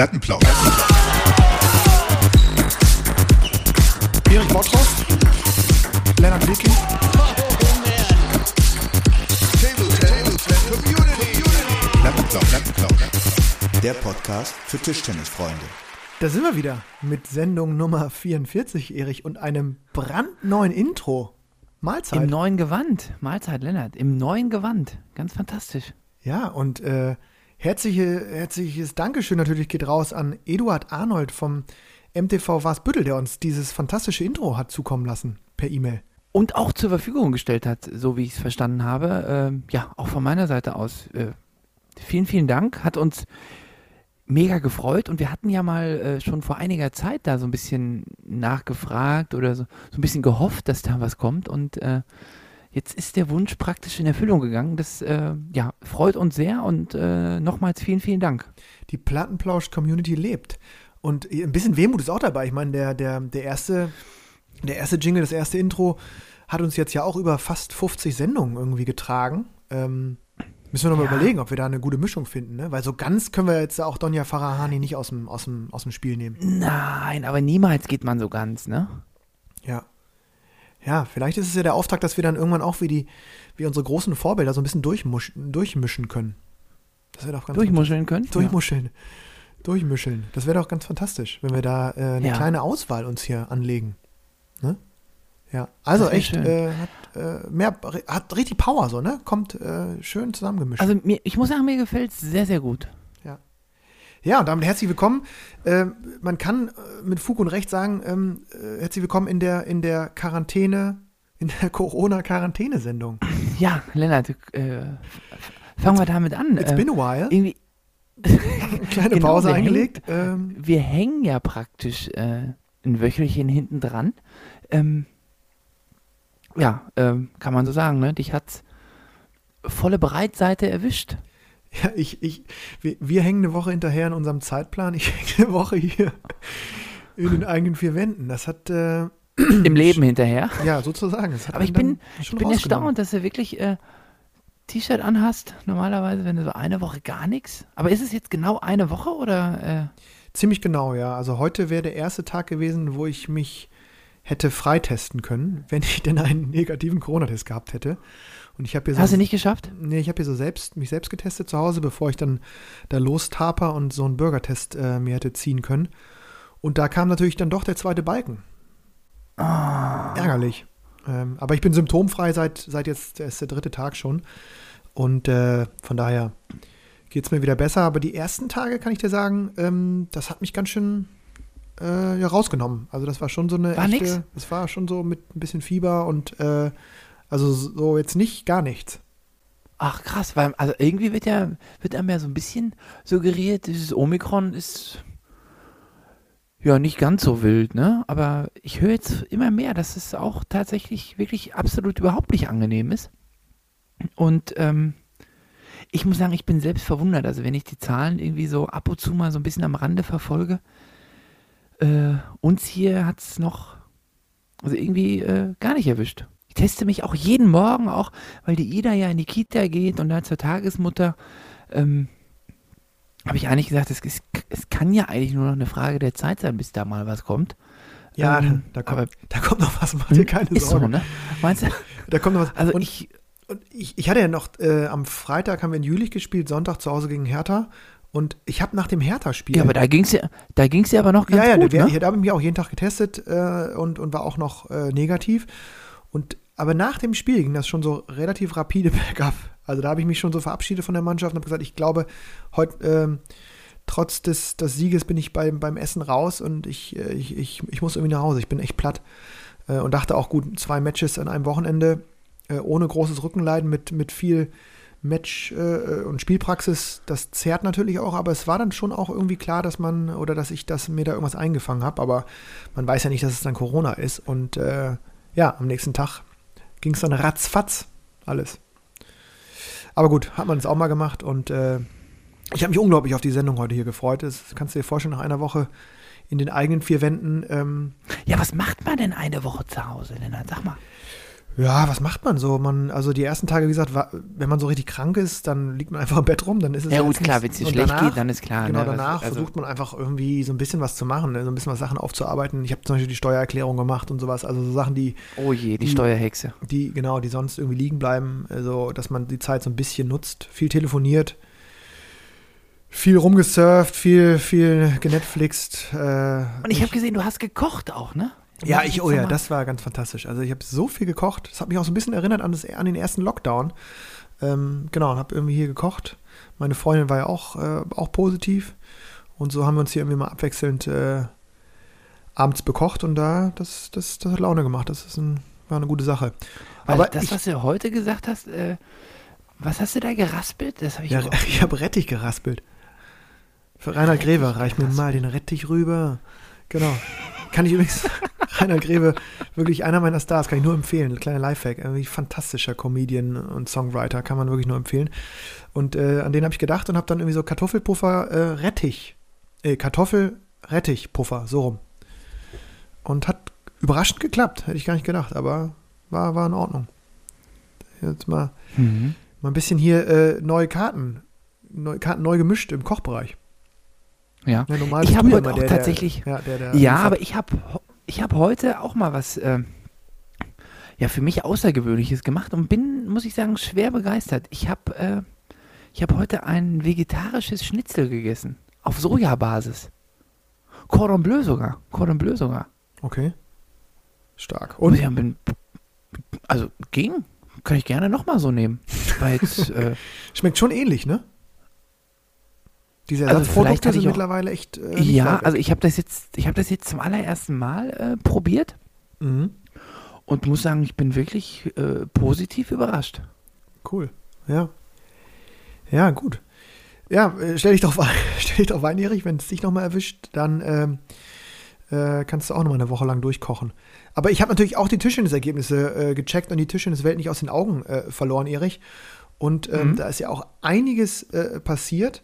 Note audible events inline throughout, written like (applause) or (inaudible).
Plattenplausch. Erik Bottroff, Lennart Wilking. Plattenplausch. Plattenplausch. Der Podcast für Tischtennisfreunde. Da sind wir wieder mit Sendung Nummer 44, Erich, und einem brandneuen Intro. Mahlzeit. Im neuen Gewand. Mahlzeit, Lennart. Im neuen Gewand. Ganz fantastisch. Ja, und äh, herzliche, herzliches Dankeschön natürlich geht raus an Eduard Arnold vom MTV Wasbüttel, der uns dieses fantastische Intro hat zukommen lassen per E-Mail. Und auch zur Verfügung gestellt hat, so wie ich es verstanden habe. Ähm, ja, auch von meiner Seite aus. Äh, vielen, vielen Dank. Hat uns mega gefreut und wir hatten ja mal äh, schon vor einiger Zeit da so ein bisschen nachgefragt oder so, so ein bisschen gehofft, dass da was kommt und äh, jetzt ist der Wunsch praktisch in Erfüllung gegangen. Das äh, ja, freut uns sehr und äh, nochmals vielen, vielen Dank. Die Plattenplausch-Community lebt. Und ein bisschen Wehmut ist auch dabei. Ich meine, der, der, der, erste, der erste Jingle, das erste Intro hat uns jetzt ja auch über fast 50 Sendungen irgendwie getragen. Ähm, müssen wir nochmal Ja. überlegen, ob wir da eine gute Mischung finden, ne? Weil so ganz können wir jetzt auch Donja Farahani nicht aus dem, aus dem, aus dem Spiel nehmen. Nein, aber niemals geht man so ganz, ne? Ja. Ja, vielleicht ist es ja der Auftrag, dass wir dann irgendwann auch wie die, wie unsere großen Vorbilder so ein bisschen durchmischen können. Das wäre doch ganz Durchmuscheln können. Durchmuscheln. Durchmischeln. Das wäre doch ganz fantastisch, wenn wir da äh, eine Ja. kleine Auswahl uns hier anlegen. Ne? Ja. Also echt, äh, hat, äh, mehr, hat richtig Power so, ne? Kommt äh, schön zusammengemischt. Also mir, ich muss sagen, mir gefällt es sehr, sehr gut. Ja, und damit herzlich willkommen. Ähm, man kann äh, mit Fug und Recht sagen, ähm, äh, herzlich willkommen in der, in der Quarantäne, in der (laughs) Corona-Quarantäne-Sendung. Ja, Lennart, äh, fangen wir damit an. It's Äh, been a while. irgendwie, (laughs) Kleine genau, Pause eingelegt. Ähm, wir hängen ja praktisch äh, ein Wöchelchen hinten dran. Ähm, ja, ähm, kann man so sagen, ne? Dich hat's volle Breitseite erwischt. Ja, ich, ich, wir, wir hängen eine Woche hinterher in unserem Zeitplan. Ich (laughs) hänge eine Woche hier in den eigenen vier Wänden. Das hat, äh, (clears throat) Im Leben hinterher. ja, sozusagen. Aber ich bin, ich bin erstaunt, dass du wirklich äh, T-Shirt anhast. Normalerweise, wenn du so eine Woche gar nichts. Aber ist es jetzt genau eine Woche oder? Äh, Ziemlich genau, ja. Also heute wäre der erste Tag gewesen, wo ich mich hätte freitesten können, wenn ich denn einen negativen Corona-Test gehabt hätte. Und ich habe hier so hast du nicht geschafft? Nee, ich habe hier so selbst, mich selbst getestet zu Hause, bevor ich dann da lostaper und so einen Bürgertest äh, mir hätte ziehen können. Und da kam natürlich dann doch der zweite Balken. Ärgerlich. Ähm, aber ich bin symptomfrei seit, seit jetzt, ist der dritte Tag schon. Und äh, von daher geht es mir wieder besser. Aber die ersten Tage, kann ich dir sagen, ähm, das hat mich ganz schön äh, ja, rausgenommen. Also das war schon so eine War echte, nix? das war schon so mit ein bisschen Fieber und äh, also so jetzt nicht gar nichts. Ach krass, weil also irgendwie wird ja wird einem ja so ein bisschen suggeriert, dieses Omikron ist ja nicht ganz so wild, ne? Aber ich höre jetzt immer mehr, dass es auch tatsächlich wirklich absolut überhaupt nicht angenehm ist. Und ähm, ich muss sagen, ich bin selbst verwundert. Also wenn ich die Zahlen irgendwie so ab und zu mal so ein bisschen am Rande verfolge, äh, uns hier hat es noch also irgendwie äh, gar nicht erwischt. Ich teste mich auch jeden Morgen, auch weil die Ida ja in die Kita geht und da zur Tagesmutter, ähm, habe ich eigentlich gesagt, es, ist, es kann ja eigentlich nur noch eine Frage der Zeit sein, bis da mal was kommt. Ja, Ähm, da, kommt, aber- da kommt noch was, mach dir keine ist Sorge. so, ne? Meinst du? Da kommt noch was. Also und ich, und ich, ich hatte ja noch, äh, am Freitag haben wir in Jülich gespielt, Sonntag zu Hause gegen Hertha. Und ich habe nach dem Hertha-Spiel. ja, aber da ging's ja, da ging's ja aber noch ganz ja, ja, gut, wir, ne? ich habe mich auch jeden Tag getestet äh, und, und war auch noch äh, negativ. Und aber nach dem Spiel ging das schon so relativ rapide (laughs) bergab. Also da habe ich mich schon so verabschiedet von der Mannschaft und habe gesagt, ich glaube, heute ähm, trotz des, des Sieges bin ich beim, beim Essen raus und ich, äh, ich, ich, ich muss irgendwie nach Hause. Ich bin echt platt. Äh, und dachte auch, gut, zwei Matches an einem Wochenende äh, ohne großes Rückenleiden mit, mit viel Match äh, und Spielpraxis, das zehrt natürlich auch, aber es war dann schon auch irgendwie klar, dass man oder dass ich das mir da irgendwas eingefangen habe, aber man weiß ja nicht, dass es dann Corona ist und äh, ja, am nächsten Tag ging es dann ratzfatz alles. Aber gut, hat man es auch mal gemacht und äh, ich habe mich unglaublich auf die Sendung heute hier gefreut. Das kannst du dir vorstellen, nach einer Woche in den eigenen vier Wänden. Ähm, Ja, was macht man denn eine Woche zu Hause, Lennart? Sag mal. Ja, was macht man so? Man, also die ersten Tage, wie gesagt, war, wenn man so richtig krank ist, dann liegt man (laughs) einfach im Bett rum, dann ist es Ja gut, klar, wenn es dir schlecht danach- geht, dann ist klar. Genau, ne, was- danach also, versucht man einfach irgendwie so ein bisschen was zu machen, ne? so ein bisschen was Sachen aufzuarbeiten. Ich habe zum Beispiel die Steuererklärung gemacht und sowas, also so Sachen, die, Oh je, die die- Steuerhexe. die, genau, die sonst irgendwie liegen bleiben, also dass man die Zeit so ein bisschen nutzt, viel telefoniert, viel rumgesurft, viel, viel genetflixt. Äh, Und ich habe gesehen, du hast gekocht auch, ne? Ja, ich, oh ja, das war ganz fantastisch. Also ich habe so viel gekocht. Das hat mich auch so ein bisschen erinnert an, das, an den ersten Lockdown. Ähm, genau, und habe irgendwie hier gekocht. Meine Freundin war ja auch, äh, auch positiv. Und so haben wir uns hier irgendwie mal abwechselnd äh, abends bekocht und da, das, das, das hat Laune gemacht. Das ist ein, war eine gute Sache. Weil Aber das, ich- was du heute gesagt hast, äh, was hast du da geraspelt? Das habe ich Ja, (laughs) ich habe Rettich geraspelt. Für Reinhard Greve, reich mir mal den Rettich rüber. Genau. Kann ich übrigens, (laughs) (laughs) Reinhard Greve, wirklich einer meiner Stars, kann ich nur empfehlen. Kleiner Lifehack, irgendwie fantastischer Comedian und Songwriter, kann man wirklich nur empfehlen. Und äh, an den habe ich gedacht und habe dann irgendwie so Kartoffelpuffer äh, Rettich, äh, Kartoffel-Rettich-Puffer, so rum. Und hat überraschend geklappt, hätte ich gar nicht gedacht, aber war, war in Ordnung. Jetzt mal Mhm. Mal ein bisschen hier äh, neue Karten, neu, Karten neu gemischt im Kochbereich. Ja. Ja, Ich habe heute auch der, tatsächlich- Der, ja, der, Ja, aber ich habe ich hab heute auch mal was äh, ja für mich Außergewöhnliches gemacht und bin, muss ich sagen, schwer begeistert. Ich habe äh, ich habe heute ein vegetarisches Schnitzel gegessen auf Sojabasis. Cordon Bleu sogar, Cordon Bleu sogar. Okay. Stark. Und Und ja, bin, also ging, kann ich gerne noch mal so nehmen. Jetzt, (laughs) äh, schmeckt schon ähnlich, ne? Diese Also Ersatzprodukte hatte sind mittlerweile echt. Äh, ja, also ich habe das jetzt, ich habe das jetzt zum allerersten Mal äh, probiert Mhm. und muss sagen, ich bin wirklich äh, positiv überrascht. Cool. Ja. Ja, gut. Ja, äh, stell dich drauf (laughs) ein, stell dich drauf ein, Erich, wenn es dich nochmal erwischt, dann ähm, äh, kannst du auch nochmal eine Woche lang durchkochen. Aber ich habe natürlich auch die Tischtennisergebnisse äh, gecheckt und die Tischtenniswelt nicht aus den Augen verloren, Erich. Und ähm, Mhm. da ist ja auch einiges passiert.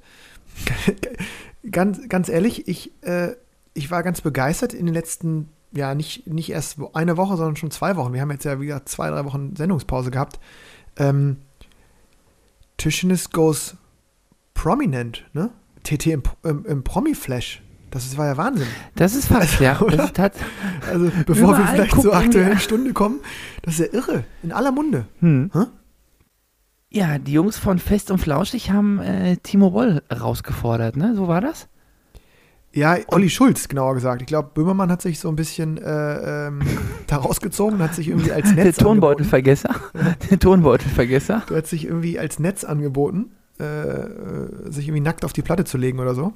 (laughs) ganz, ganz ehrlich, ich, äh, ich war ganz begeistert in den letzten, ja, nicht, nicht erst eine Woche, sondern schon zwei Wochen. Wir haben jetzt ja wieder zwei, drei Wochen Sendungspause gehabt. Ähm, Tischtennis goes prominent, ne? TT im, im, im Promi-Flash. Das ist, war ja Wahnsinn. Das ist ja. (laughs) Das ist tat, Also, bevor wir vielleicht zur aktuellen Stunde kommen, das ist ja irre. In aller Munde. hm. Hä? Ja, die Jungs von Fest und Flauschig haben äh, Timo Boll rausgefordert, ne? So war das? Ja, Olli Schulz, genauer gesagt. Ich glaube, Böhmermann hat sich so ein bisschen äh, ähm, (laughs) da rausgezogen, hat sich irgendwie als Der Netz angeboten. Tonbeutelvergesser. Der Tonbeutelvergesser. Der hat sich irgendwie als Netz angeboten, äh, äh, sich irgendwie nackt auf die Platte zu legen oder so.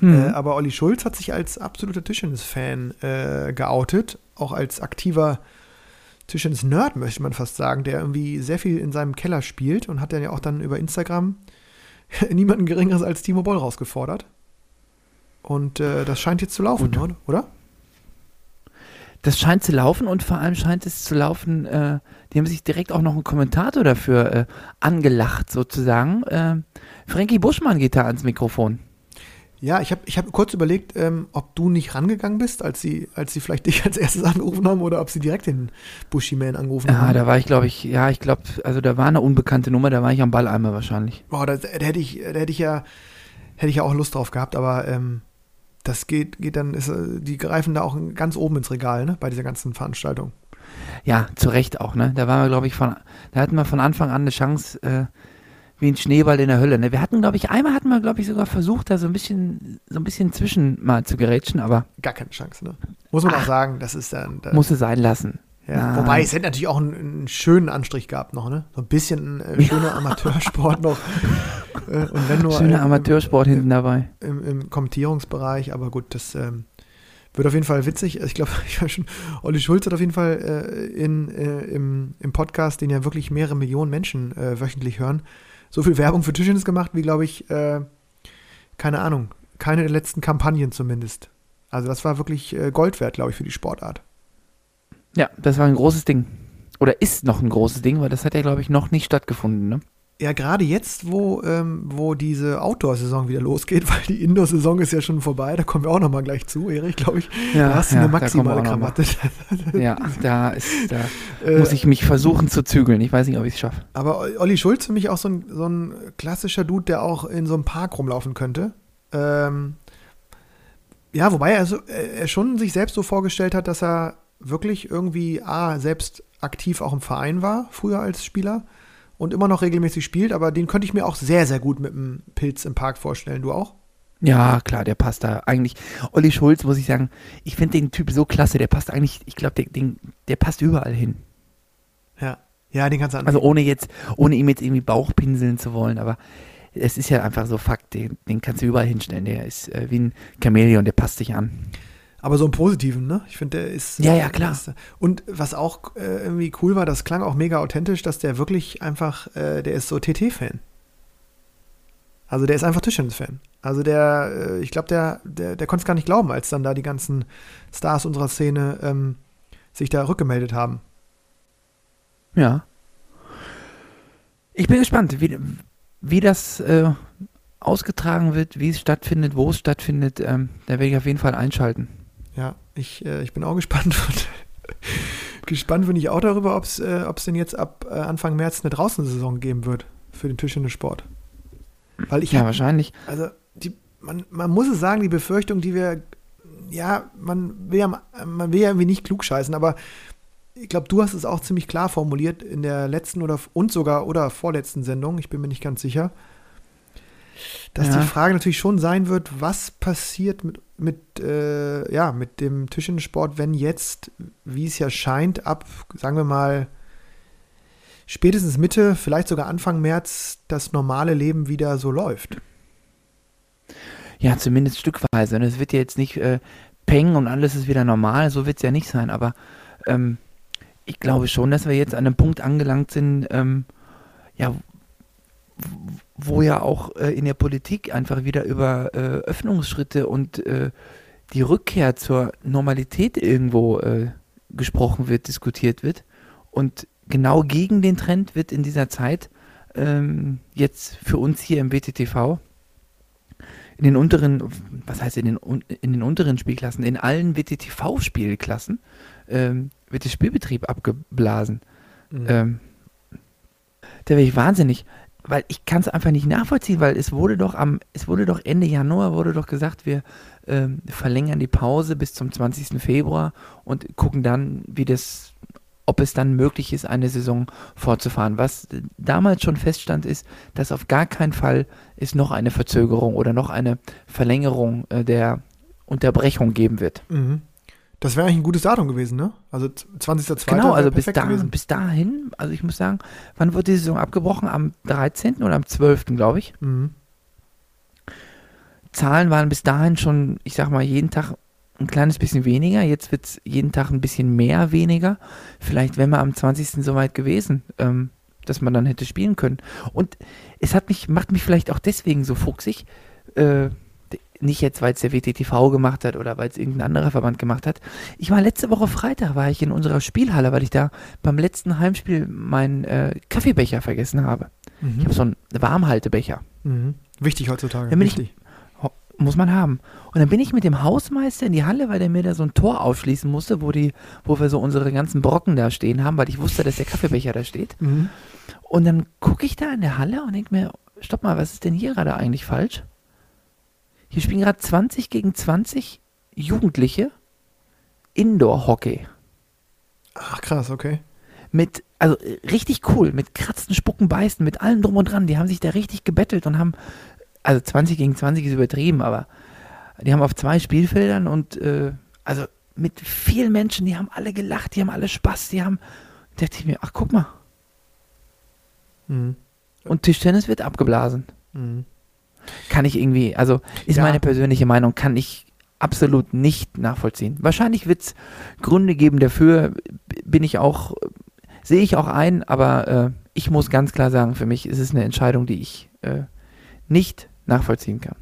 Hm. Äh, aber Olli Schulz hat sich als absoluter Tischtennis-Fan äh, geoutet, auch als aktiver Tischtennis-Nerd, möchte man fast sagen, der irgendwie sehr viel in seinem Keller spielt und hat dann ja auch dann über Instagram (laughs) niemanden Geringeres als Timo Boll rausgefordert. Und äh, das scheint jetzt zu laufen, Gut. oder? oder? Das scheint zu laufen und vor allem scheint es zu laufen, äh, die haben sich direkt auch noch einen Kommentator dafür äh, angelacht, sozusagen. Äh, Frankie Buschmann geht da ans Mikrofon. Ja, ich habe ich hab kurz überlegt, ähm, ob du nicht rangegangen bist, als sie, als sie vielleicht (laughs) dich als erstes angerufen haben oder ob sie direkt den Bushy-Man angerufen Ja, haben. da war ich, glaube ich, ja, ich glaube, also da war eine unbekannte Nummer, da war ich am Balleimer wahrscheinlich. Boah, da, da hätte ich, da hätte ich ja, hätte ich ja auch Lust drauf gehabt, aber ähm, das geht, geht dann, ist, äh, die greifen da auch ganz oben ins Regal, ne, bei dieser ganzen Veranstaltung. Ja, zu Recht auch, ne? Da waren wir, glaube ich, von, da hatten wir von Anfang an eine Chance, äh, wie ein Schneeball in der Hölle. Ne? Wir hatten, glaube ich, einmal hatten wir, glaube ich, sogar versucht, da so ein bisschen, so ein bisschen zwischen mal zu gerätschen, aber Gar keine Chance, ne? Muss man auch Ach. sagen, das ist dann. Da, musste sein lassen. ja. nein. Wobei, es hätte natürlich auch einen, einen schönen Anstrich gehabt noch, ne? So ein bisschen äh, schöner Amateursport noch. (laughs) Äh, und wenn nur Schöner im- Amateursport hinten dabei. im, im Kommentierungsbereich, aber gut, das ähm, wird auf jeden Fall witzig. Ich glaube, (laughs) ich weiß schon, Olli Schulz hat auf jeden Fall äh, in, äh, im, im Podcast, den ja wirklich mehrere Millionen Menschen äh, wöchentlich hören, so viel Werbung für Tischtennis gemacht, wie glaube ich, äh, keine Ahnung, keine der letzten Kampagnen zumindest. Also das war wirklich äh, Gold wert, glaube ich, für die Sportart. Ja, das war ein großes Ding. Oder ist noch ein großes Ding, weil das hat ja, glaube ich, noch nicht stattgefunden, ne? Ja, gerade jetzt, wo, ähm, wo diese Outdoor-Saison wieder losgeht, (laughs) weil die Indoor-Saison ist ja schon vorbei, da kommen wir auch nochmal gleich zu, Erik, glaube ich. Ja, da hast du ja, eine maximale. Krawatte. (laughs) Ja, da, ist, da (laughs) Äh, muss ich mich versuchen zu zügeln. Ich weiß nicht, ob ich es schaffe. Aber Olli Schulz für mich auch so ein, so ein klassischer Dude, der auch in so einem Park rumlaufen könnte. Ähm, ja, wobei er, so, er schon sich selbst so vorgestellt hat, dass er wirklich irgendwie A, selbst aktiv auch im Verein war, früher als Spieler und immer noch regelmäßig spielt, aber den könnte ich mir auch sehr, sehr gut mit einem Pilz im Park vorstellen. Du auch? Ja, klar, der passt da eigentlich. Olli Schulz, muss ich sagen, ich finde den Typ so klasse, der passt eigentlich, ich glaube, der, den- der passt überall hin. Ja. Ja, den kannst du an. Also ohne jetzt, ohne ihm jetzt irgendwie Bauch pinseln zu wollen, aber es ist ja einfach so Fakt, den, den kannst du überall hinstellen. Der ist äh, wie ein Chamäleon, der passt sich an. Aber so im Positiven, ne? Ich finde, der ist. Ja, ja, klar. Ist, und was auch äh, irgendwie cool war, das klang auch mega authentisch, dass der wirklich einfach, äh, der ist so TT-Fan. Also der ist einfach Tischtennis-Fan. Also der, äh, ich glaube, der, der, der konnte es gar nicht glauben, als dann da die ganzen Stars unserer Szene ähm, sich da rückgemeldet haben. Ja. Ich bin gespannt, wie, wie das äh, ausgetragen wird, wie es stattfindet, wo es stattfindet. Ähm, da werde ich auf jeden Fall einschalten. Ja, ich, äh, ich bin auch gespannt. (laughs) Und gespannt bin ich auch darüber, ob es äh, ob's denn jetzt ab äh, Anfang März eine Draußensaison geben wird für den Tischtennis-Sport. Weil ich Ja, hab- wahrscheinlich. also die, man, man muss es sagen, die Befürchtung, die wir, ja, man will ja, man will ja irgendwie nicht klugscheißen, aber ich glaube, du hast es auch ziemlich klar formuliert in der letzten oder und sogar oder vorletzten Sendung, ich bin mir nicht ganz sicher, dass Ja. die Frage natürlich schon sein wird, was passiert mit, mit, äh, ja, mit dem Tischtennissport, wenn jetzt, wie es ja scheint, ab, sagen wir mal, spätestens Mitte, vielleicht sogar Anfang März das normale Leben wieder so läuft. Ja, zumindest stückweise. Und es wird ja jetzt nicht äh, peng und alles ist wieder normal, so wird es ja nicht sein. Aber ähm, ich glaube schon, dass wir jetzt an einem Punkt angelangt sind, ähm, ja, wo ja auch äh, in der Politik einfach wieder über äh, Öffnungsschritte und äh, die Rückkehr zur Normalität irgendwo äh, gesprochen wird, diskutiert wird. Und genau gegen den Trend wird in dieser Zeit ähm, jetzt für uns hier im BTTV in den unteren, was heißt in den, in den unteren Spielklassen, in allen WTTV-Spielklassen ähm, wird der Spielbetrieb abgeblasen. Ähm, da wäre ich wahnsinnig, weil ich kann es einfach nicht nachvollziehen, weil es wurde doch am, es wurde doch Ende Januar wurde doch gesagt, wir ähm, verlängern die Pause bis zum 20. Februar und gucken dann, wie das, ob es dann möglich ist, eine Saison fortzufahren. Was damals schon feststand, ist, dass auf gar keinen Fall es noch eine Verzögerung oder noch eine Verlängerung äh, der Unterbrechung geben wird. Mhm. Das wäre eigentlich ein gutes Datum gewesen, ne? Also 20.02. Genau, also bis, da, gewesen. bis dahin, also ich muss sagen, wann wurde die Saison abgebrochen? Am 13. oder am 12., glaube ich. Mhm. Zahlen waren bis dahin schon, ich sag mal, jeden Tag ein kleines bisschen weniger. Jetzt wird es jeden Tag ein bisschen mehr weniger. Vielleicht wären wir am 20. soweit gewesen, ähm, dass man dann hätte spielen können. Und es hat mich, macht mich vielleicht auch deswegen so fuchsig. Äh, nicht jetzt, weil es der WTTV gemacht hat oder weil es irgendein anderer Verband gemacht hat. Ich war letzte Woche Freitag, war ich in unserer Spielhalle, weil ich da beim letzten Heimspiel meinen äh, Kaffeebecher vergessen habe. Ich Mhm. habe so einen Warmhaltebecher. Mhm. Wichtig heutzutage. Ich- wichtig. Ho- Muss man haben. Und dann bin ich mit dem Hausmeister in die Halle, weil der mir da so ein Tor aufschließen musste, wo, die, wo wir so unsere ganzen Brocken da stehen haben, weil ich wusste, dass der Kaffeebecher da steht. Mhm. Und dann gucke ich da in der Halle und denke mir, stopp mal, was ist denn hier gerade eigentlich falsch? Hier spielen gerade 20 gegen 20 Jugendliche Indoor-Hockey. Ach krass, okay. Mit, also äh, richtig cool, mit Kratzen, Spucken, Beißen, mit allem drum und dran. Die haben sich da richtig gebettelt und haben, also 20 gegen 20 ist übertrieben, aber die haben auf zwei Spielfeldern und, äh, also mit vielen Menschen, die haben alle gelacht, die haben alle Spaß, die haben, da dachte ich mir, ach guck mal, Mhm. und Tischtennis wird abgeblasen. Mhm. Kann ich irgendwie, also ist Ja. meine persönliche Meinung, kann ich absolut nicht nachvollziehen. Wahrscheinlich wird es Gründe geben dafür, bin ich auch, sehe ich auch ein, aber äh, ich muss ganz klar sagen, für mich ist es eine Entscheidung, die ich äh, nicht nachvollziehen kann.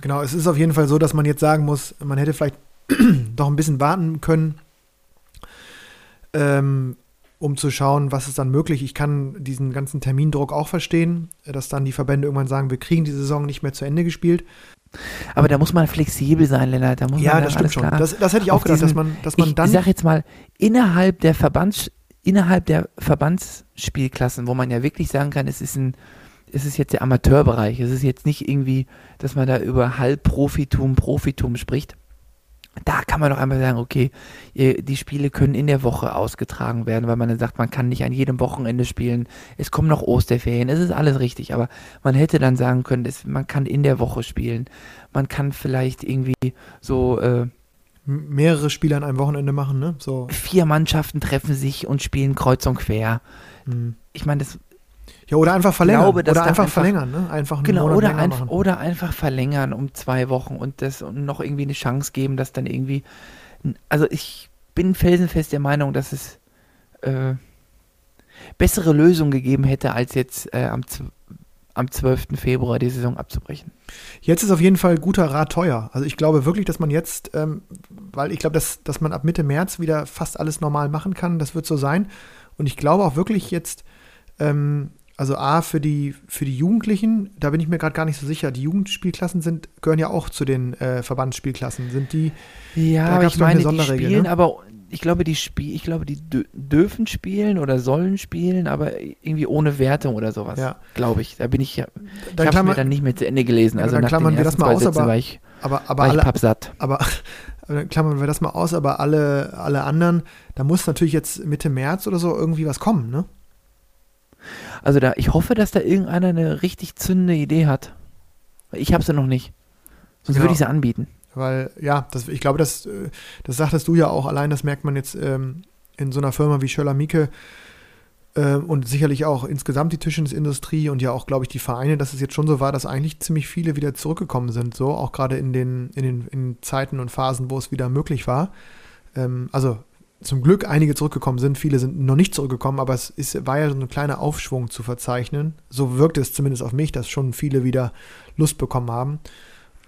Genau, es ist auf jeden Fall so, dass man jetzt sagen muss, man hätte vielleicht (clears throat) doch ein bisschen warten können. Ähm, um zu schauen, was ist dann möglich. Ich kann diesen ganzen Termindruck auch verstehen, dass dann die Verbände irgendwann sagen, wir kriegen die Saison nicht mehr zu Ende gespielt. Aber da muss man flexibel sein, Lennart. Da muss Ja, man das stimmt schon. Das, das hätte ich auch gedacht, dass diesen- man, dass man ich dann. sag jetzt mal, innerhalb der Verbands, innerhalb der Verbandsspielklassen, wo man ja wirklich sagen kann, es ist ein, es ist jetzt der Amateurbereich, es ist jetzt nicht irgendwie, dass man da über Halbprofitum, Profitum spricht. Da kann man doch einmal sagen, okay, die Spiele können in der Woche ausgetragen werden, weil man dann sagt, man kann nicht an jedem Wochenende spielen. Es kommen noch Osterferien, es ist alles richtig, aber man hätte dann sagen können, es, man kann in der Woche spielen. Man kann vielleicht irgendwie so äh, mehrere Spiele an einem Wochenende machen, ne? So. vier Mannschaften treffen sich und spielen kreuz und quer. hm. Ich meine, das Ja, oder einfach verlängern. glaube, oder einfach, einfach- verlängern, ne? Einfach genau oder, einf oder einfach verlängern um zwei Wochen und das und noch irgendwie eine Chance geben, dass dann irgendwie also ich bin felsenfest der Meinung, dass es äh, bessere Lösungen gegeben hätte, als jetzt äh, am, am 12. Februar die Saison abzubrechen. Jetzt ist auf jeden Fall guter Rat teuer. Also ich glaube wirklich, dass man jetzt, ähm, weil ich glaube, dass, dass man ab Mitte März wieder fast alles normal machen kann, das wird so sein. Und ich glaube auch wirklich jetzt, ähm, also A, für die, für die Jugendlichen, da bin ich mir gerade gar nicht so sicher, die Jugendspielklassen sind, gehören ja auch zu den äh, Verbandsspielklassen. Sind die, Ja, Da aber ich meine, die Sonderregel, spielen, ne? aber ich glaube, die Spiel, ich glaube, die dürfen spielen oder sollen spielen, aber irgendwie ohne Wertung oder sowas. Ja. Glaube ich. Da bin ich ja. ich habe mir dann nicht mehr zu Ende gelesen. Ja, Also dann nach klammern den wir das mal aus, Sätzen aber- war ich, aber, aber war ich alle, pappsatt. aber (laughs) aber dann klammern wir das mal aus, aber alle, alle anderen, da muss natürlich jetzt Mitte März oder so irgendwie was kommen, ne? Also da, ich hoffe, dass da irgendeiner eine richtig zündende Idee hat. Ich habe sie noch nicht. Sonst Ja. würde ich sie anbieten. Weil, ja, das, ich glaube, das, äh, das sagtest du ja auch, allein das merkt man jetzt ähm, in so einer Firma wie Schöller Mieke äh, und sicherlich auch insgesamt die Tischtennisindustrie und ja auch, glaube ich, die Vereine, dass es jetzt schon so war, dass eigentlich ziemlich viele wieder zurückgekommen sind, so, auch gerade in den, in den in Zeiten und Phasen, wo es wieder möglich war. Ähm, also zum Glück einige zurückgekommen sind, viele sind noch nicht zurückgekommen, aber es ist, war ja so ein kleiner Aufschwung zu verzeichnen. So wirkt es zumindest auf mich, dass schon viele wieder Lust bekommen haben.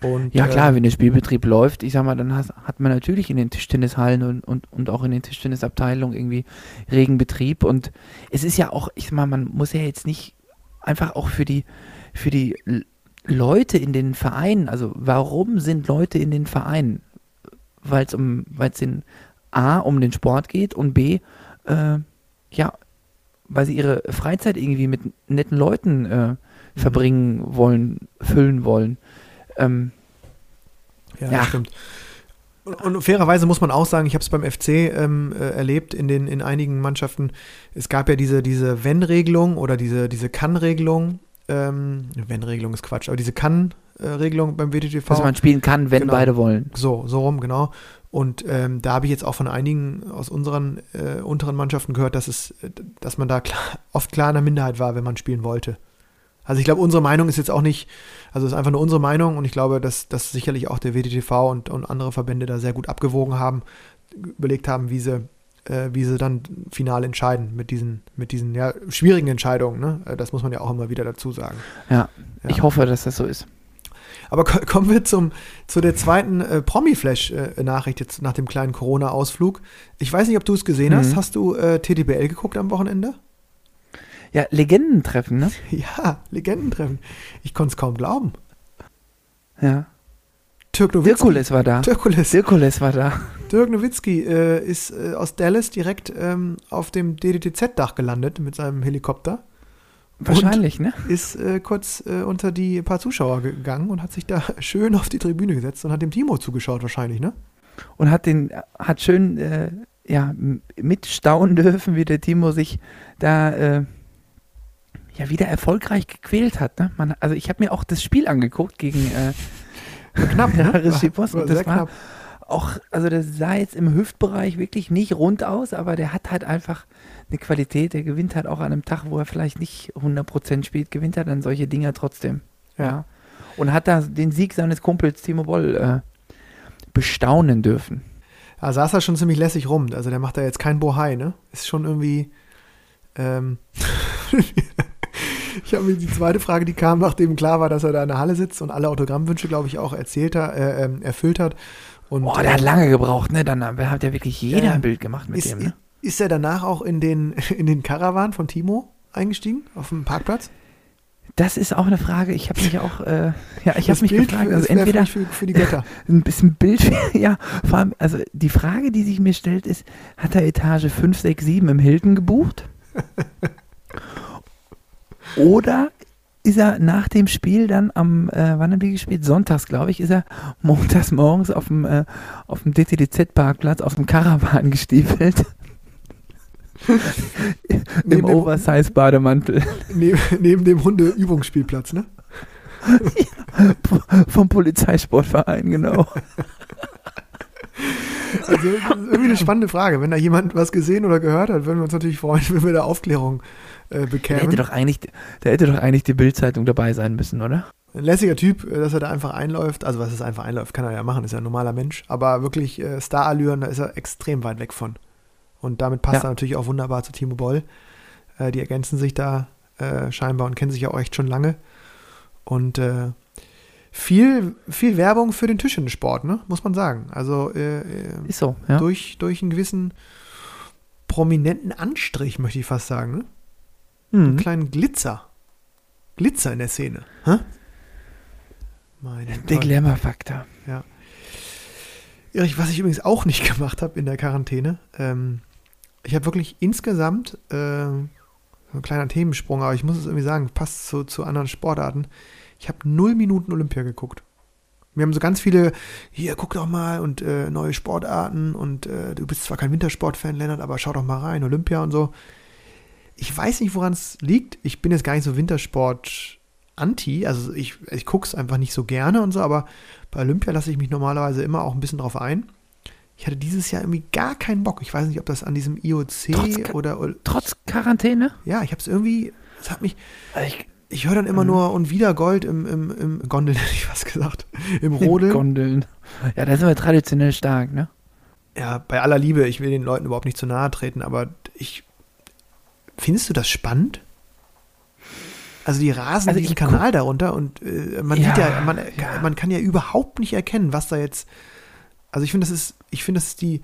Und, Ja äh, klar, wenn der Spielbetrieb läuft, ich sag mal, dann has, hat man natürlich in den Tischtennishallen und, und, und auch in den Tischtennisabteilungen irgendwie regen Betrieb. Und es ist ja auch, ich sag mal, man muss ja jetzt nicht einfach auch für die, für die Leute in den Vereinen, also warum sind Leute in den Vereinen? Weil es um, weil es in A um den Sport geht und B, äh, ja, weil sie ihre Freizeit irgendwie mit netten Leuten äh, verbringen wollen, füllen wollen. Ähm, Ja, Ja. das stimmt. Und, und fairerweise muss man auch sagen, ich habe es beim FC ähm, äh, erlebt in den in einigen Mannschaften. Es gab ja diese diese Wenn-Regelung oder diese diese Kann-Regelung. Ähm, Wenn-Regelung ist Quatsch, aber diese Kann-Regelung beim WTTV. dass man spielen kann, wenn Genau. beide wollen. So, so rum, genau. Und ähm, da habe ich jetzt auch von einigen aus unseren äh, unteren Mannschaften gehört, dass es, äh, dass man da klar, (laughs) oft klar in der Minderheit war, wenn man spielen wollte. Also ich glaube, unsere Meinung ist jetzt auch nicht, also es ist einfach nur unsere Meinung und ich glaube, dass, dass sicherlich auch der WTTV und, und andere Verbände da sehr gut abgewogen haben, überlegt haben, wie sie, äh, wie sie dann final entscheiden mit diesen, mit diesen ja, schwierigen Entscheidungen. Ne? Äh, Das muss man ja auch immer wieder dazu sagen. Ja, Ja. ich hoffe, dass das so ist. Aber ko- kommen wir zum, zu der zweiten äh, Promi-Flash-Nachricht jetzt nach dem kleinen Corona-Ausflug. Ich weiß nicht, ob du es gesehen hast. Mhm. Hast du äh, TTBL geguckt am Wochenende? Ja, Legendentreffen, ne? Ja, Legendentreffen. Ich konnte es kaum glauben. Ja. Dirk Nowitzki. Dirkules war da. Dirkules. Dirkules war da. Dirk Nowitzki äh, ist äh, aus Dallas direkt ähm, auf dem DDTZ-Dach gelandet mit seinem Helikopter. Wahrscheinlich, ne? Ist äh, kurz äh, unter die paar Zuschauer gegangen und hat sich da (laughs) schön auf die Tribüne gesetzt und hat dem Timo zugeschaut wahrscheinlich, ne? Und hat den, hat schön, äh, ja, mitstaunen dürfen, wie der Timo sich da, äh, ja, wieder erfolgreich gequält hat, ne? Man, also ich habe mir auch das Spiel angeguckt gegen, äh, Knapp, ne? (laughs) War und das war knapp. Auch, also das sah jetzt im Hüftbereich wirklich nicht rund aus, aber der hat halt einfach eine Qualität, der gewinnt halt auch an einem Tag, wo er vielleicht nicht 100% spielt, gewinnt er dann solche Dinger trotzdem. Ja. Ja. Und hat da den Sieg seines Kumpels Timo Boll äh, bestaunen dürfen. Da saß er schon ziemlich lässig rum. Also der macht da jetzt kein Bohai, ne? Ist schon irgendwie. Ähm, (laughs) ich habe mir die zweite Frage, die kam, nachdem klar war, dass er da in der Halle sitzt und alle Autogrammwünsche, glaube ich, auch erzählt hat, äh, ähm, erfüllt hat. Und, Boah, der hat äh, lange gebraucht, ne? Dann hat ja wirklich jeder ein Bild gemacht mit ist, dem, ne? ist er danach auch in den, (laughs) in den Caravan von Timo eingestiegen, auf dem Parkplatz? Das ist auch eine Frage. Ich habe mich auch, äh, ja, ich habe mich Bild gefragt, also entweder für, für die Götter. (laughs) ein bisschen Bild, (laughs) ja, vor allem, also die Frage, die sich mir stellt, ist, hat er Etage 5, 6, 7 im Hilton gebucht? Oder ist er nach dem Spiel dann am, äh, wann haben wir gespielt? Sonntags, glaube ich, ist er montags morgens auf dem, äh, auf dem DTDZ-Parkplatz auf dem Caravan gestiefelt. (laughs) Im Neben Oversize-Bademantel Neben, neben dem Hundeübungsspielplatz, ne? vom Polizeisportverein, genau. (laughs) Also irgendwie eine spannende Frage. Wenn da jemand was gesehen oder gehört hat, würden wir uns natürlich freuen, (laughs) wenn wir da Aufklärung äh, Der hätte bekämen. doch eigentlich, der hätte doch eigentlich die Bildzeitung dabei sein müssen, oder? Ein lässiger Typ, äh, dass er da einfach einläuft. Also was ist einfach einläuft, kann er ja machen, ist ja ein normaler Mensch. Aber wirklich äh, Starallüren, da ist er extrem weit weg von. Und damit passt Ja. er natürlich auch wunderbar zu Timo Boll. Äh, die ergänzen sich da äh, scheinbar und kennen sich ja auch echt schon lange. Und äh, viel, viel Werbung für den Tischtennissport, ne? muss man sagen. Also äh, äh, Ist so, ja. durch, durch einen gewissen prominenten Anstrich, möchte ich fast sagen. Ne? Mhm. Einen kleinen Glitzer. Glitzer in der Szene. Hä? Der. Glamour-Faktor. Erich, was ich übrigens auch nicht (laughs) gemacht habe in der Quarantäne, ähm, ich habe wirklich insgesamt, äh, so ein kleiner Themensprung, aber ich muss es irgendwie sagen, passt zu, zu anderen Sportarten. Ich habe null Minuten Olympia geguckt. Wir haben so ganz viele, hier, guck doch mal und äh, neue Sportarten und äh, du bist zwar kein Wintersportfan, Lennart, aber schau doch mal rein, Olympia und so. Ich weiß nicht, woran es liegt. Ich bin jetzt gar nicht so Wintersport-Anti, also ich, ich gucke es einfach nicht so gerne und so, aber bei Olympia lasse ich mich normalerweise immer auch ein bisschen drauf ein. Ich hatte dieses Jahr irgendwie gar keinen Bock. Ich weiß nicht, ob das an diesem IOC Trotz- oder Trotz Quarantäne? ja, ich habe es irgendwie, es hat mich, Also ich, ich höre dann immer Mhm. nur und wieder Gold im, im, im Gondel, (laughs) hätte ich was gesagt, im Rodeln. Gondeln. Ja, da sind wir traditionell stark, ne? ja, bei aller Liebe, ich will den Leuten überhaupt nicht zu nahe treten, aber ich, findest du das spannend? Also die rasen Also diesen Kanal darunter und äh, man Ja, sieht ja, man, ja. man kann ja überhaupt nicht erkennen, was da jetzt, also ich finde, das ist, ich finde, das ist die,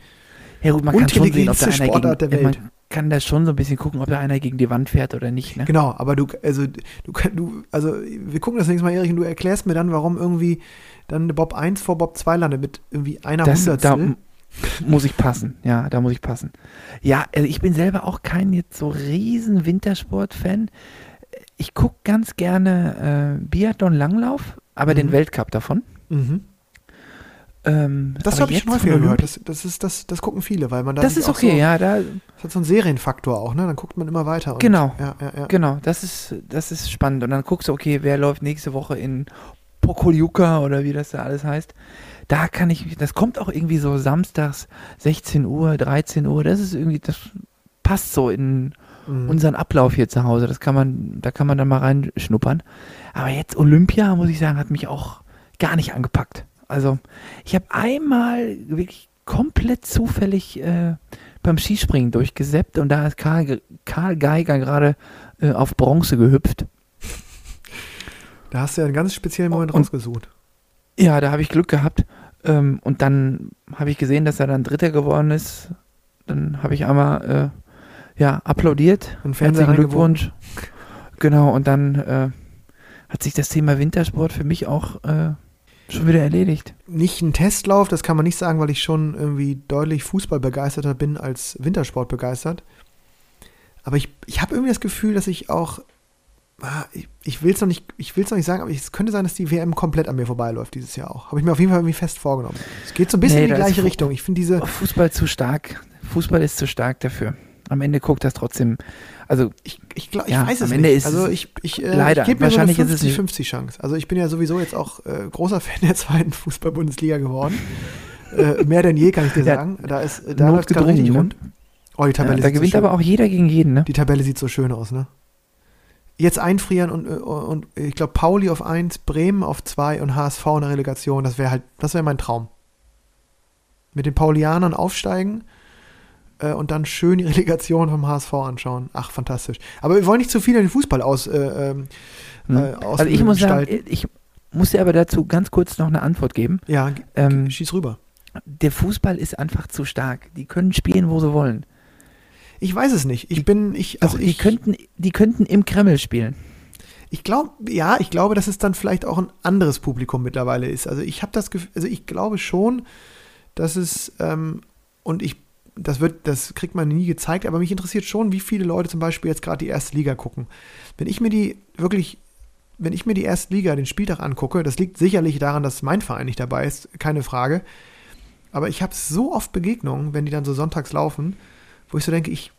Ja gut, man kann schon sehen, ob da einer Sportart gegen, der Welt. Man kann da schon so ein bisschen gucken, ob da einer gegen die Wand fährt oder nicht, ne? Genau, aber du, also du, du, also wir gucken das nächste Mal, Erich, und du erklärst mir dann, warum irgendwie dann Bob 1 vor Bob 2 landet mit irgendwie einer Das, da Hundertstel. m- muss ich passen, ja, da muss ich passen. Ja, also ich bin selber auch kein jetzt so riesen Wintersport-Fan. Ich gucke ganz gerne äh, Biathlon-Langlauf, aber Mhm. den Weltcup davon. Mhm. Ähm, Das habe ich schon häufiger gehört. Das, das, ist, das, das gucken viele, weil man da Das ist okay, so, ja, da, Das hat so einen Serienfaktor auch, ne? Dann guckt man immer weiter. Und, Genau. Ja, ja, ja. Genau, das ist, das ist spannend. Und dann guckst du, okay, wer läuft nächste Woche in Pokoljuka oder wie das da alles heißt. Da kann ich, das kommt auch irgendwie so samstags 16 Uhr, 13 Uhr. Das ist irgendwie, das passt so in Mhm. unseren Ablauf hier zu Hause. Das kann man, da kann man dann mal reinschnuppern. Aber jetzt Olympia, muss ich sagen, hat mich auch gar nicht angepackt. Also ich habe einmal wirklich komplett zufällig äh, beim Skispringen durchgesäppt und da ist Karl, Karl Geiger gerade äh, auf Bronze gehüpft. Da hast du ja einen ganz speziellen Moment Und- rausgesucht. Ja, da habe ich Glück gehabt. Ähm, und dann habe ich gesehen, dass er dann Dritter geworden ist. Dann habe ich einmal äh, ja, applaudiert. Fernseher Herzlichen. Glückwunsch. Genau, und dann äh, hat sich das Thema Wintersport für mich auch äh, schon wieder erledigt. Nicht ein Testlauf, das kann man nicht sagen, weil ich schon irgendwie deutlich Fußball begeisterter bin als Wintersport begeistert. Aber ich, ich habe irgendwie das Gefühl, dass ich auch. Ah, Ich, ich will es noch, nicht- ich will's noch nicht sagen, aber es könnte sein, dass die WM komplett an mir vorbeiläuft dieses Jahr auch. Habe ich mir auf jeden Fall irgendwie fest vorgenommen. Es geht so ein bisschen Nee, in die da gleiche Richtung. Ich finde diese. Fußball zu stark. Fußball ist zu stark dafür. Am Ende guckt das trotzdem. Also, Ich, ich, glaub, ich Ja, weiß es am Ende nicht. ist also es- ich, ich, äh, leider, ich gebe mir so eine wahrscheinlich ist es nicht- 50-50 Chance. Also ich bin ja sowieso jetzt auch äh, großer (laughs) Fan der zweiten Fußball-Bundesliga geworden. äh, mehr denn je, kann ich dir Ja, sagen. Da ist da läuft gerade richtig ne? rund. Oh, die ja, Tabelle da sieht gewinnt so aber auch jeder gegen jeden, ne? Die Tabelle sieht so schön aus, ne? Jetzt einfrieren und, äh, und ich glaube Pauli auf 1, Bremen auf 2 und HSV in der Relegation, das wäre halt, das wäre mein Traum. Mit den Paulianern aufsteigen äh, und dann schön die Relegation vom HSV anschauen. Ach, fantastisch. Aber wir wollen nicht zu viel in den Fußball aus, äh, ähm, Hm. äh, Also ich muss sagen, ich muss dir aber dazu ganz kurz noch eine Antwort geben. Ja, Ähm, schieß rüber. der Fußball ist einfach zu stark. Die können spielen, wo sie wollen. Ich weiß es nicht. Ich bin, ich, also Doch, ich, die, könnten, die könnten im Kreml spielen. ich glaube, ja, ich glaube, dass es dann vielleicht auch ein anderes Publikum mittlerweile ist. Also ich habe das Gefühl, also ich glaube schon, dass es, ähm, und ich, das wird, das kriegt man nie gezeigt, aber mich interessiert schon, wie viele Leute zum Beispiel jetzt gerade die erste Liga gucken. Wenn ich mir die wirklich, wenn ich mir die erste Liga, den Spieltag angucke, das liegt sicherlich daran, dass mein Verein nicht dabei ist, keine Frage. Aber ich habe so oft Begegnungen, wenn die dann so sonntags laufen, wo ich so denke, ich,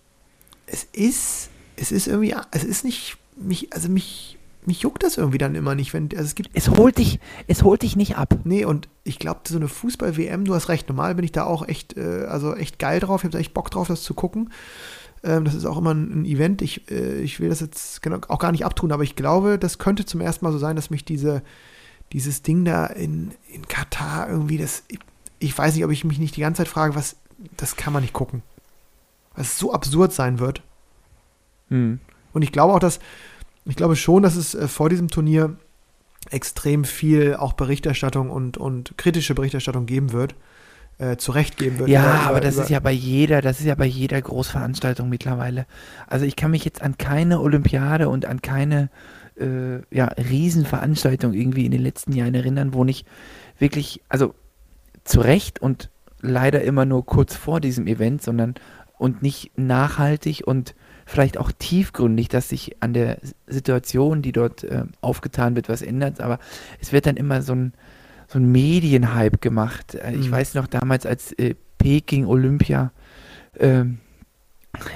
es ist, es ist irgendwie, es ist nicht, mich, also mich, mich juckt das irgendwie dann immer nicht, wenn, also es gibt, Es holt dich, es holt dich nicht ab. nee, und ich glaube, so eine Fußball-WM, du hast recht, normal bin ich da auch echt, äh, also echt geil drauf, ich habe da echt Bock drauf, das zu gucken. Ähm, das ist auch immer ein, ein Event, ich, äh, ich will das jetzt genau, auch gar nicht abtun, aber ich glaube, das könnte zum ersten Mal so sein, dass mich diese, dieses Ding da in, in Katar irgendwie, das, ich, ich weiß nicht, ob ich mich nicht die ganze Zeit frage, was, das kann man nicht gucken. Weil es so absurd sein wird. Hm. Und ich glaube auch, dass, ich glaube schon, dass es äh, vor diesem Turnier extrem viel auch Berichterstattung und, und kritische Berichterstattung geben wird, äh, zurecht geben wird. Ja, über- aber das über- ist ja bei jeder, das ist ja bei jeder Großveranstaltung mittlerweile. Also ich kann mich jetzt an keine Olympiade und an keine äh, ja, Riesenveranstaltung irgendwie in den letzten Jahren erinnern, wo nicht wirklich, also zu Recht und leider immer nur kurz vor diesem Event, sondern und nicht nachhaltig und vielleicht auch tiefgründig, dass sich an der Situation, die dort äh, aufgetan wird, was ändert. Aber es wird dann immer so ein, so ein Medienhype gemacht. Äh, Ich Mhm. weiß noch damals, als äh, Peking Olympia, ähm,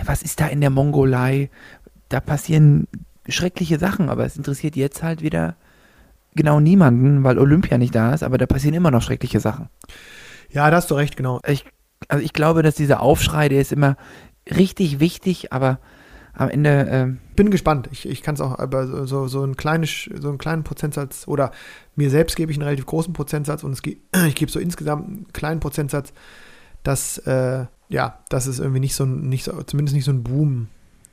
was ist da in der Mongolei? Da passieren schreckliche Sachen, aber es interessiert jetzt halt wieder genau niemanden, weil Olympia nicht da ist, aber da passieren immer noch schreckliche Sachen. ja, da hast du recht, genau. Ich, also ich glaube, dass dieser Aufschrei, der ist immer richtig wichtig, aber am Ende, ähm, Bin gespannt. Ich, ich kann es auch, aber so, so, ein kleines, so einen kleinen Prozentsatz oder mir selbst gebe ich einen relativ großen Prozentsatz und ge (clears throat) ich gebe so insgesamt einen kleinen Prozentsatz, dass, äh, ja, dass es irgendwie nicht so nicht so, zumindest nicht so einen Boom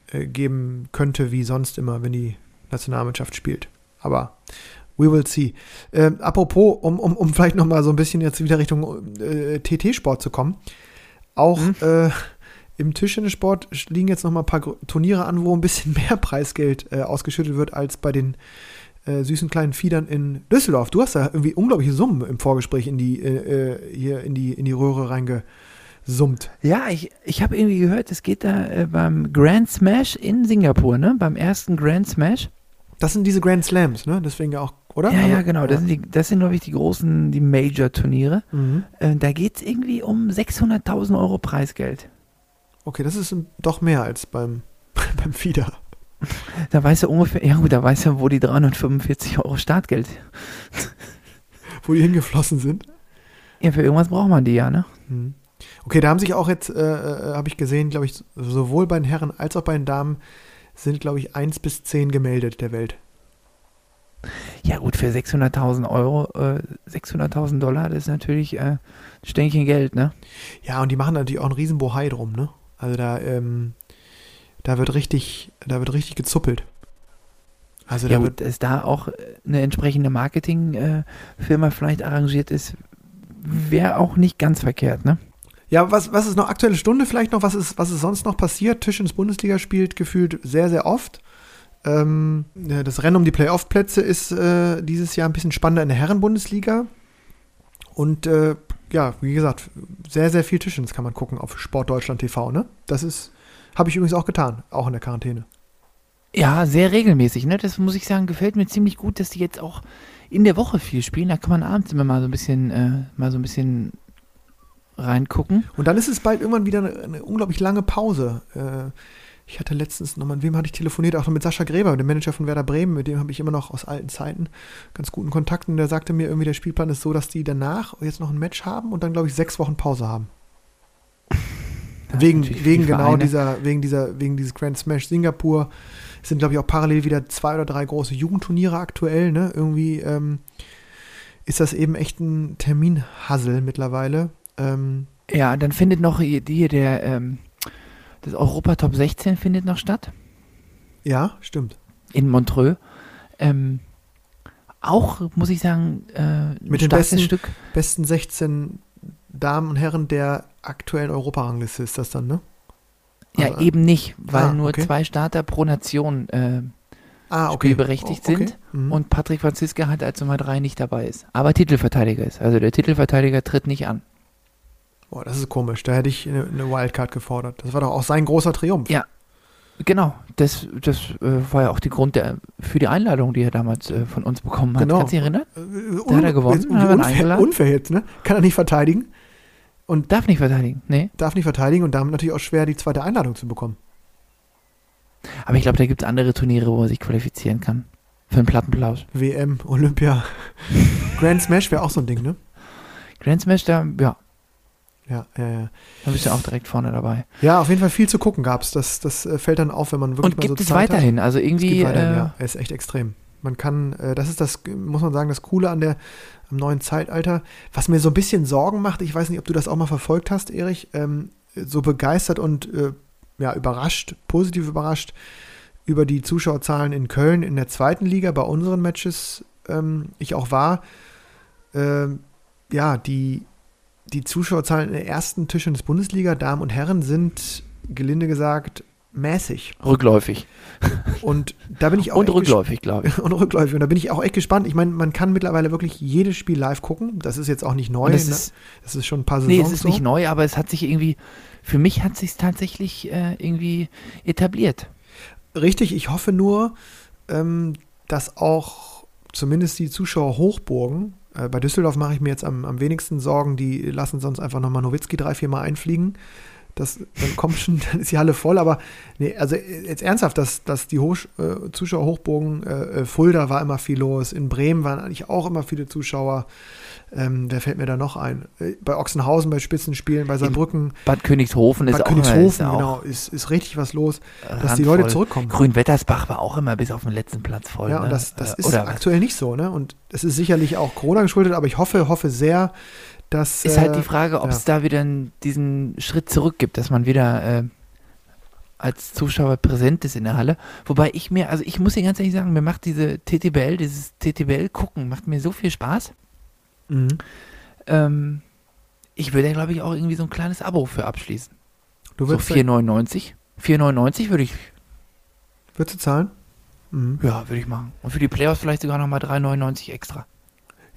äh, geben könnte wie sonst immer, wenn die Nationalmannschaft spielt. Aber we will see. Ähm, apropos, um, um, um vielleicht nochmal so ein bisschen jetzt wieder Richtung äh, TT-Sport zu kommen. Auch Mhm. äh, im Tischtennissport liegen jetzt noch mal ein paar Turniere an, wo ein bisschen (laughs) mehr Preisgeld äh, ausgeschüttet wird als bei den äh, süßen kleinen Fiedern in Düsseldorf. Du hast da irgendwie unglaubliche Summen im Vorgespräch in die äh, äh, hier in die in die Röhre reingesummt. ja, ich, ich habe irgendwie gehört, es geht da äh, beim Grand Smash in Singapur, ne? Beim ersten Grand Smash. Das sind diese Grand Slams, ne? Deswegen ja auch, oder? Ja, ja, Also, genau. Das sind, die, das sind glaube ich, die großen, die Major-Turniere. Mhm. Äh, da geht es irgendwie um 600.000 Euro Preisgeld. Okay, das ist doch mehr als beim (laughs) beim Fieder. (laughs) Da weiß er ungefähr, ja gut, da weiß er, wo die 345 Euro Startgeld. (laughs) Wo die hingeflossen sind. Ja, für irgendwas braucht man die ja, ne? Mhm. Okay, da haben sich auch jetzt, äh, äh, habe ich gesehen, glaube ich, sowohl bei den Herren als auch bei den Damen sind, glaube ich, 1 bis 10 gemeldet der Welt. Ja gut, für 600.000 Euro, äh, 600.000 Dollar, das ist natürlich äh, ein Stänkchen Geld, ne? Ja, und die machen natürlich auch einen riesen Bohai drum, ne? Also da, ähm, da wird richtig, da wird richtig gezuppelt. Also Ja da gut, wird, dass da auch äh, eine entsprechende Marketingfirma vielleicht arrangiert ist, wäre auch nicht ganz verkehrt, ne? ja, was, was ist noch aktuelle Stunde vielleicht noch? Was ist, was ist sonst noch passiert? Tischens Bundesliga spielt gefühlt sehr, sehr oft. Ähm, das Rennen um die Playoff-Plätze ist äh, dieses Jahr ein bisschen spannender in der Herren-Bundesliga. Und äh, ja, wie gesagt, sehr, sehr viel Tischens kann man gucken auf Sportdeutschland TV, ne? Das ist, habe ich übrigens auch getan, auch in der Quarantäne. Ja, sehr regelmäßig, ne? Das muss ich sagen, gefällt mir ziemlich gut, dass die jetzt auch in der Woche viel spielen. Da kann man abends immer mal so ein bisschen, äh, mal so ein bisschen reingucken. Und dann ist es bald irgendwann wieder eine, eine unglaublich lange Pause. Äh, ich hatte letztens nochmal, mit wem hatte ich telefoniert? Auch noch mit Sascha Gräber, dem Manager von Werder Bremen, mit dem habe ich immer noch aus alten Zeiten ganz guten Kontakten. Der sagte mir irgendwie, der Spielplan ist so, dass die danach jetzt noch ein Match haben und dann, glaube ich, sechs Wochen Pause haben. Ja, wegen wegen genau dieser, wegen dieser, wegen dieses Grand Smash Singapur. Es sind, glaube ich, auch parallel wieder zwei oder drei große Jugendturniere aktuell, ne? Irgendwie ähm, ist das eben echt ein Terminhassel mittlerweile. Ähm, Ja, dann findet noch hier, hier der, ähm, das Europa Top 16 findet noch statt. ja, stimmt. in Montreux. Ähm, auch, muss ich sagen, äh, Mit den starkes besten- Stück. besten 16 Damen und Herren der aktuellen Europarangliste ist das dann, ne? Ja, Also, eben nicht, weil Ah, nur okay. zwei Starter pro Nation äh, ah, okay. spielberechtigt Oh, okay. sind Mhm. und Patrick Franziska halt als Nummer drei nicht dabei ist. Aber Titelverteidiger ist. Also der Titelverteidiger tritt nicht an. Boah, das ist komisch. Da hätte ich eine, eine Wildcard gefordert. Das war doch auch sein großer Triumph. Ja. Genau, das, das äh, war ja auch die Grund der, für die Einladung, die er damals äh, von uns bekommen hat. Genau. Kannst du dich erinnern? Äh, hat er gewonnen, Wie hat er unfair, eingeladen. unfair jetzt, ne? Kann er nicht verteidigen. Und Darf nicht verteidigen, nee. darf nicht verteidigen und damit natürlich auch schwer, die zweite Einladung zu bekommen. Aber ich glaube, da gibt es andere Turniere, wo er sich qualifizieren kann. Für einen Plattenplausch. WM, Olympia. (laughs) Grand Smash wäre auch so ein Ding, ne? Grand Smash, da, ja, Ja, ja, ja. da bist du auch direkt vorne dabei. Ja, auf jeden Fall viel zu gucken gab's. Das, das äh, fällt dann auf, wenn man wirklich Und mal gibt so es weiterhin. Also Hat. Es irgendwie, gibt weiterhin, äh, ja. Ist echt extrem. Man kann, äh, das ist das, muss man sagen, das Coole an der am neuen Zeitalter. Was mir so ein bisschen Sorgen macht, ich weiß nicht, ob du das auch mal verfolgt hast, Erich, ähm, so begeistert und äh, ja, überrascht, positiv überrascht über die Zuschauerzahlen in Köln in der zweiten Liga bei unseren Matches ähm, ich auch war. Ähm, ja, die, die Zuschauerzahlen in der ersten Tisch in der Bundesliga, Damen und Herren, sind gelinde gesagt mäßig. rückläufig. Und da bin ich (laughs) auch Und rückläufig, glaube ich. (laughs) und rückläufig. Und da bin ich auch echt gespannt. Ich meine, man kann mittlerweile wirklich jedes Spiel live gucken. Das ist jetzt auch nicht neu. Das ne? ist, das ist schon ein paar nee, Saisons es ist so. nicht neu, aber es hat sich irgendwie, für mich hat sich tatsächlich äh, irgendwie etabliert. Richtig, ich hoffe nur, ähm, dass auch zumindest die Zuschauer Hochburgen, äh, bei Düsseldorf mache ich mir jetzt am, am wenigsten Sorgen, die lassen sonst einfach nochmal Nowitzki drei, vier Mal einfliegen. Das, dann kommt schon, (laughs) dann ist die Halle voll, aber nee, also jetzt ernsthaft, dass, dass die Hoch, äh, Zuschauer Hochburgen, äh, äh, Fulda war immer viel los, in Bremen waren eigentlich auch immer viele Zuschauer. Ähm, wer fällt mir da noch ein? Äh, bei Ochsenhausen, bei Spitzenspielen, bei Saarbrücken, Bad Königshofen ist Bad auch immer- Königshofen, ist auch genau, ist, ist richtig was los, dass randvoll. die Leute zurückkommen. Grünwettersbach war auch immer bis auf den letzten Platz voll. Ja, ne? und das, das Äh, ist oder was? aktuell nicht so, ne? Und es ist sicherlich auch Corona geschuldet, aber ich hoffe, hoffe sehr, dass. Ist halt äh, die Frage, ob ja. es da wieder diesen Schritt zurück gibt, dass man wieder äh, als Zuschauer präsent ist in der Halle. Wobei ich mir, also ich muss dir ganz ehrlich sagen, mir macht diese TTBL, dieses TTBL-Gucken, macht mir so viel Spaß. Mhm. Ähm, ich würde ja, glaube ich, auch irgendwie so ein kleines Abo für abschließen. Du So würdest, 4,99. 4,99 würde ich, würdest du zahlen? Mhm. ja, würde ich machen. Und für die Playoffs vielleicht sogar nochmal 3,99 extra.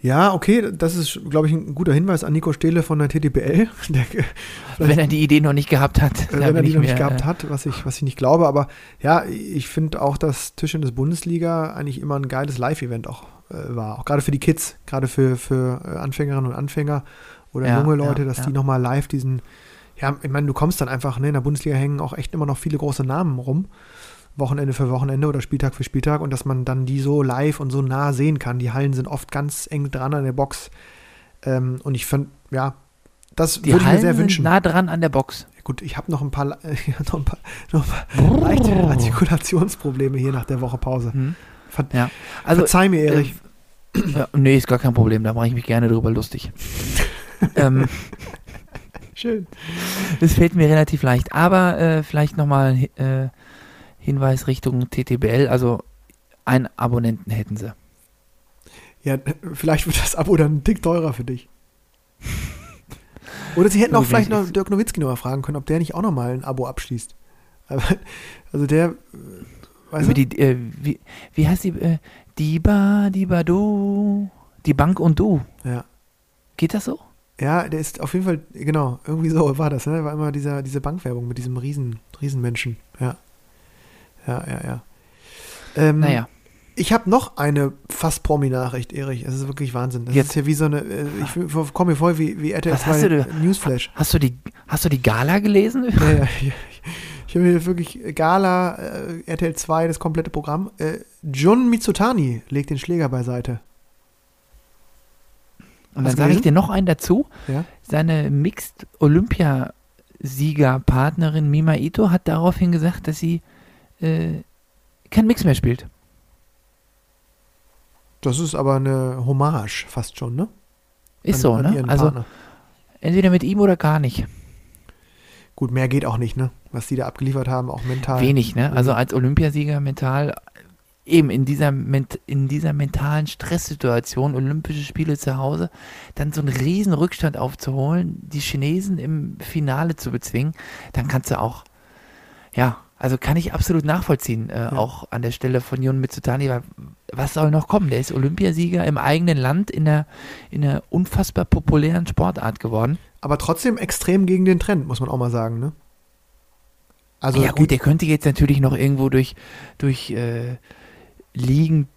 Ja, okay, das ist, glaube ich, ein guter Hinweis an Nico Stehle von der TTBL. (laughs) Der, Wenn er die Idee noch nicht gehabt hat. äh, wenn er die noch nicht mir, gehabt äh, hat, was ich, was ich nicht glaube. Aber ja, ich finde auch, dass Tischtennis Bundesliga eigentlich immer ein geiles Live-Event auch äh, war. Auch gerade für die Kids, gerade für, für äh, Anfängerinnen und Anfänger oder Ja, junge Leute, ja, dass ja. die nochmal live diesen, ja, ich meine, du kommst dann einfach, ne, in der Bundesliga hängen auch echt immer noch viele große Namen rum. Wochenende für Wochenende oder Spieltag für Spieltag und dass man dann die so live und so nah sehen kann. Die Hallen sind oft ganz eng dran an der Box. Ähm, und ich finde, ja, das Die würde ich mir sehr sind wünschen. nah dran an der Box. Gut, ich habe noch ein paar, (laughs) hab noch ein paar, noch ein paar leichte Artikulationsprobleme hier nach der Woche Pause. Hm. Ver Ja. Also, Verzeih mir, Erich. Äh, ja, nee, ist gar kein Problem, da mache ich mich gerne drüber lustig. (laughs) ähm, Schön. das fällt mir relativ leicht. Aber äh, vielleicht nochmal äh, Hinweis Richtung TTBL. Also einen Abonnenten hätten sie. Ja, vielleicht wird das Abo dann ein Tick teurer für dich. Oder sie hätten auch vielleicht noch Dirk Nowitzki noch mal fragen können, ob der nicht auch noch mal ein Abo abschließt. Aber, also der, äh, weißt Über du? die, äh, wie, wie heißt die? Äh, die Ba, die Ba, Du. Die Bank und Du. Ja. Geht das so? Ja, der ist auf jeden Fall, genau, irgendwie so war das, ne? War immer dieser, diese Bankwerbung mit diesem Riesen, Riesenmenschen. Ja. Ja, ja, ja. Ähm, Naja. Ich habe noch eine fast Promi-Nachricht, Erich. Es ist wirklich Wahnsinn. Das Jetzt. ist ja wie so eine, äh, ich komme mir vor wie, wie RTL Was hast du 2 denn? Newsflash. Hast du die, hast du die Gala gelesen? Ja, ja, ich ich habe hier wirklich Gala, äh, RTL 2, das komplette Programm. Äh, Jun Mitsutani legt den Schläger beiseite. Und Hast dann sage ich dir noch einen dazu. Ja. Seine Mixed Olympiasiegerpartnerin Mima Ito hat daraufhin gesagt, dass sie äh, kein Mix mehr spielt. Das ist aber eine Hommage fast schon, ne? Ist An- so, an ne? Also Partner. entweder mit ihm oder gar nicht. Gut, mehr geht auch nicht, ne? Was die da abgeliefert haben, auch mental. Wenig, ne? Also als Olympiasieger mental eben in dieser, in dieser mentalen Stresssituation, Olympische Spiele zu Hause, dann so einen riesen Rückstand aufzuholen, die Chinesen im Finale zu bezwingen, dann kannst du auch ja, also kann ich absolut nachvollziehen, äh, auch an der Stelle von Jun Mitsutani, weil was soll noch kommen? Der ist Olympiasieger im eigenen Land in einer, in einer unfassbar populären Sportart geworden. Aber trotzdem extrem gegen den Trend, muss man auch mal sagen, ne? Also ja gut, der könnte jetzt natürlich noch irgendwo durch, durch äh, Ligen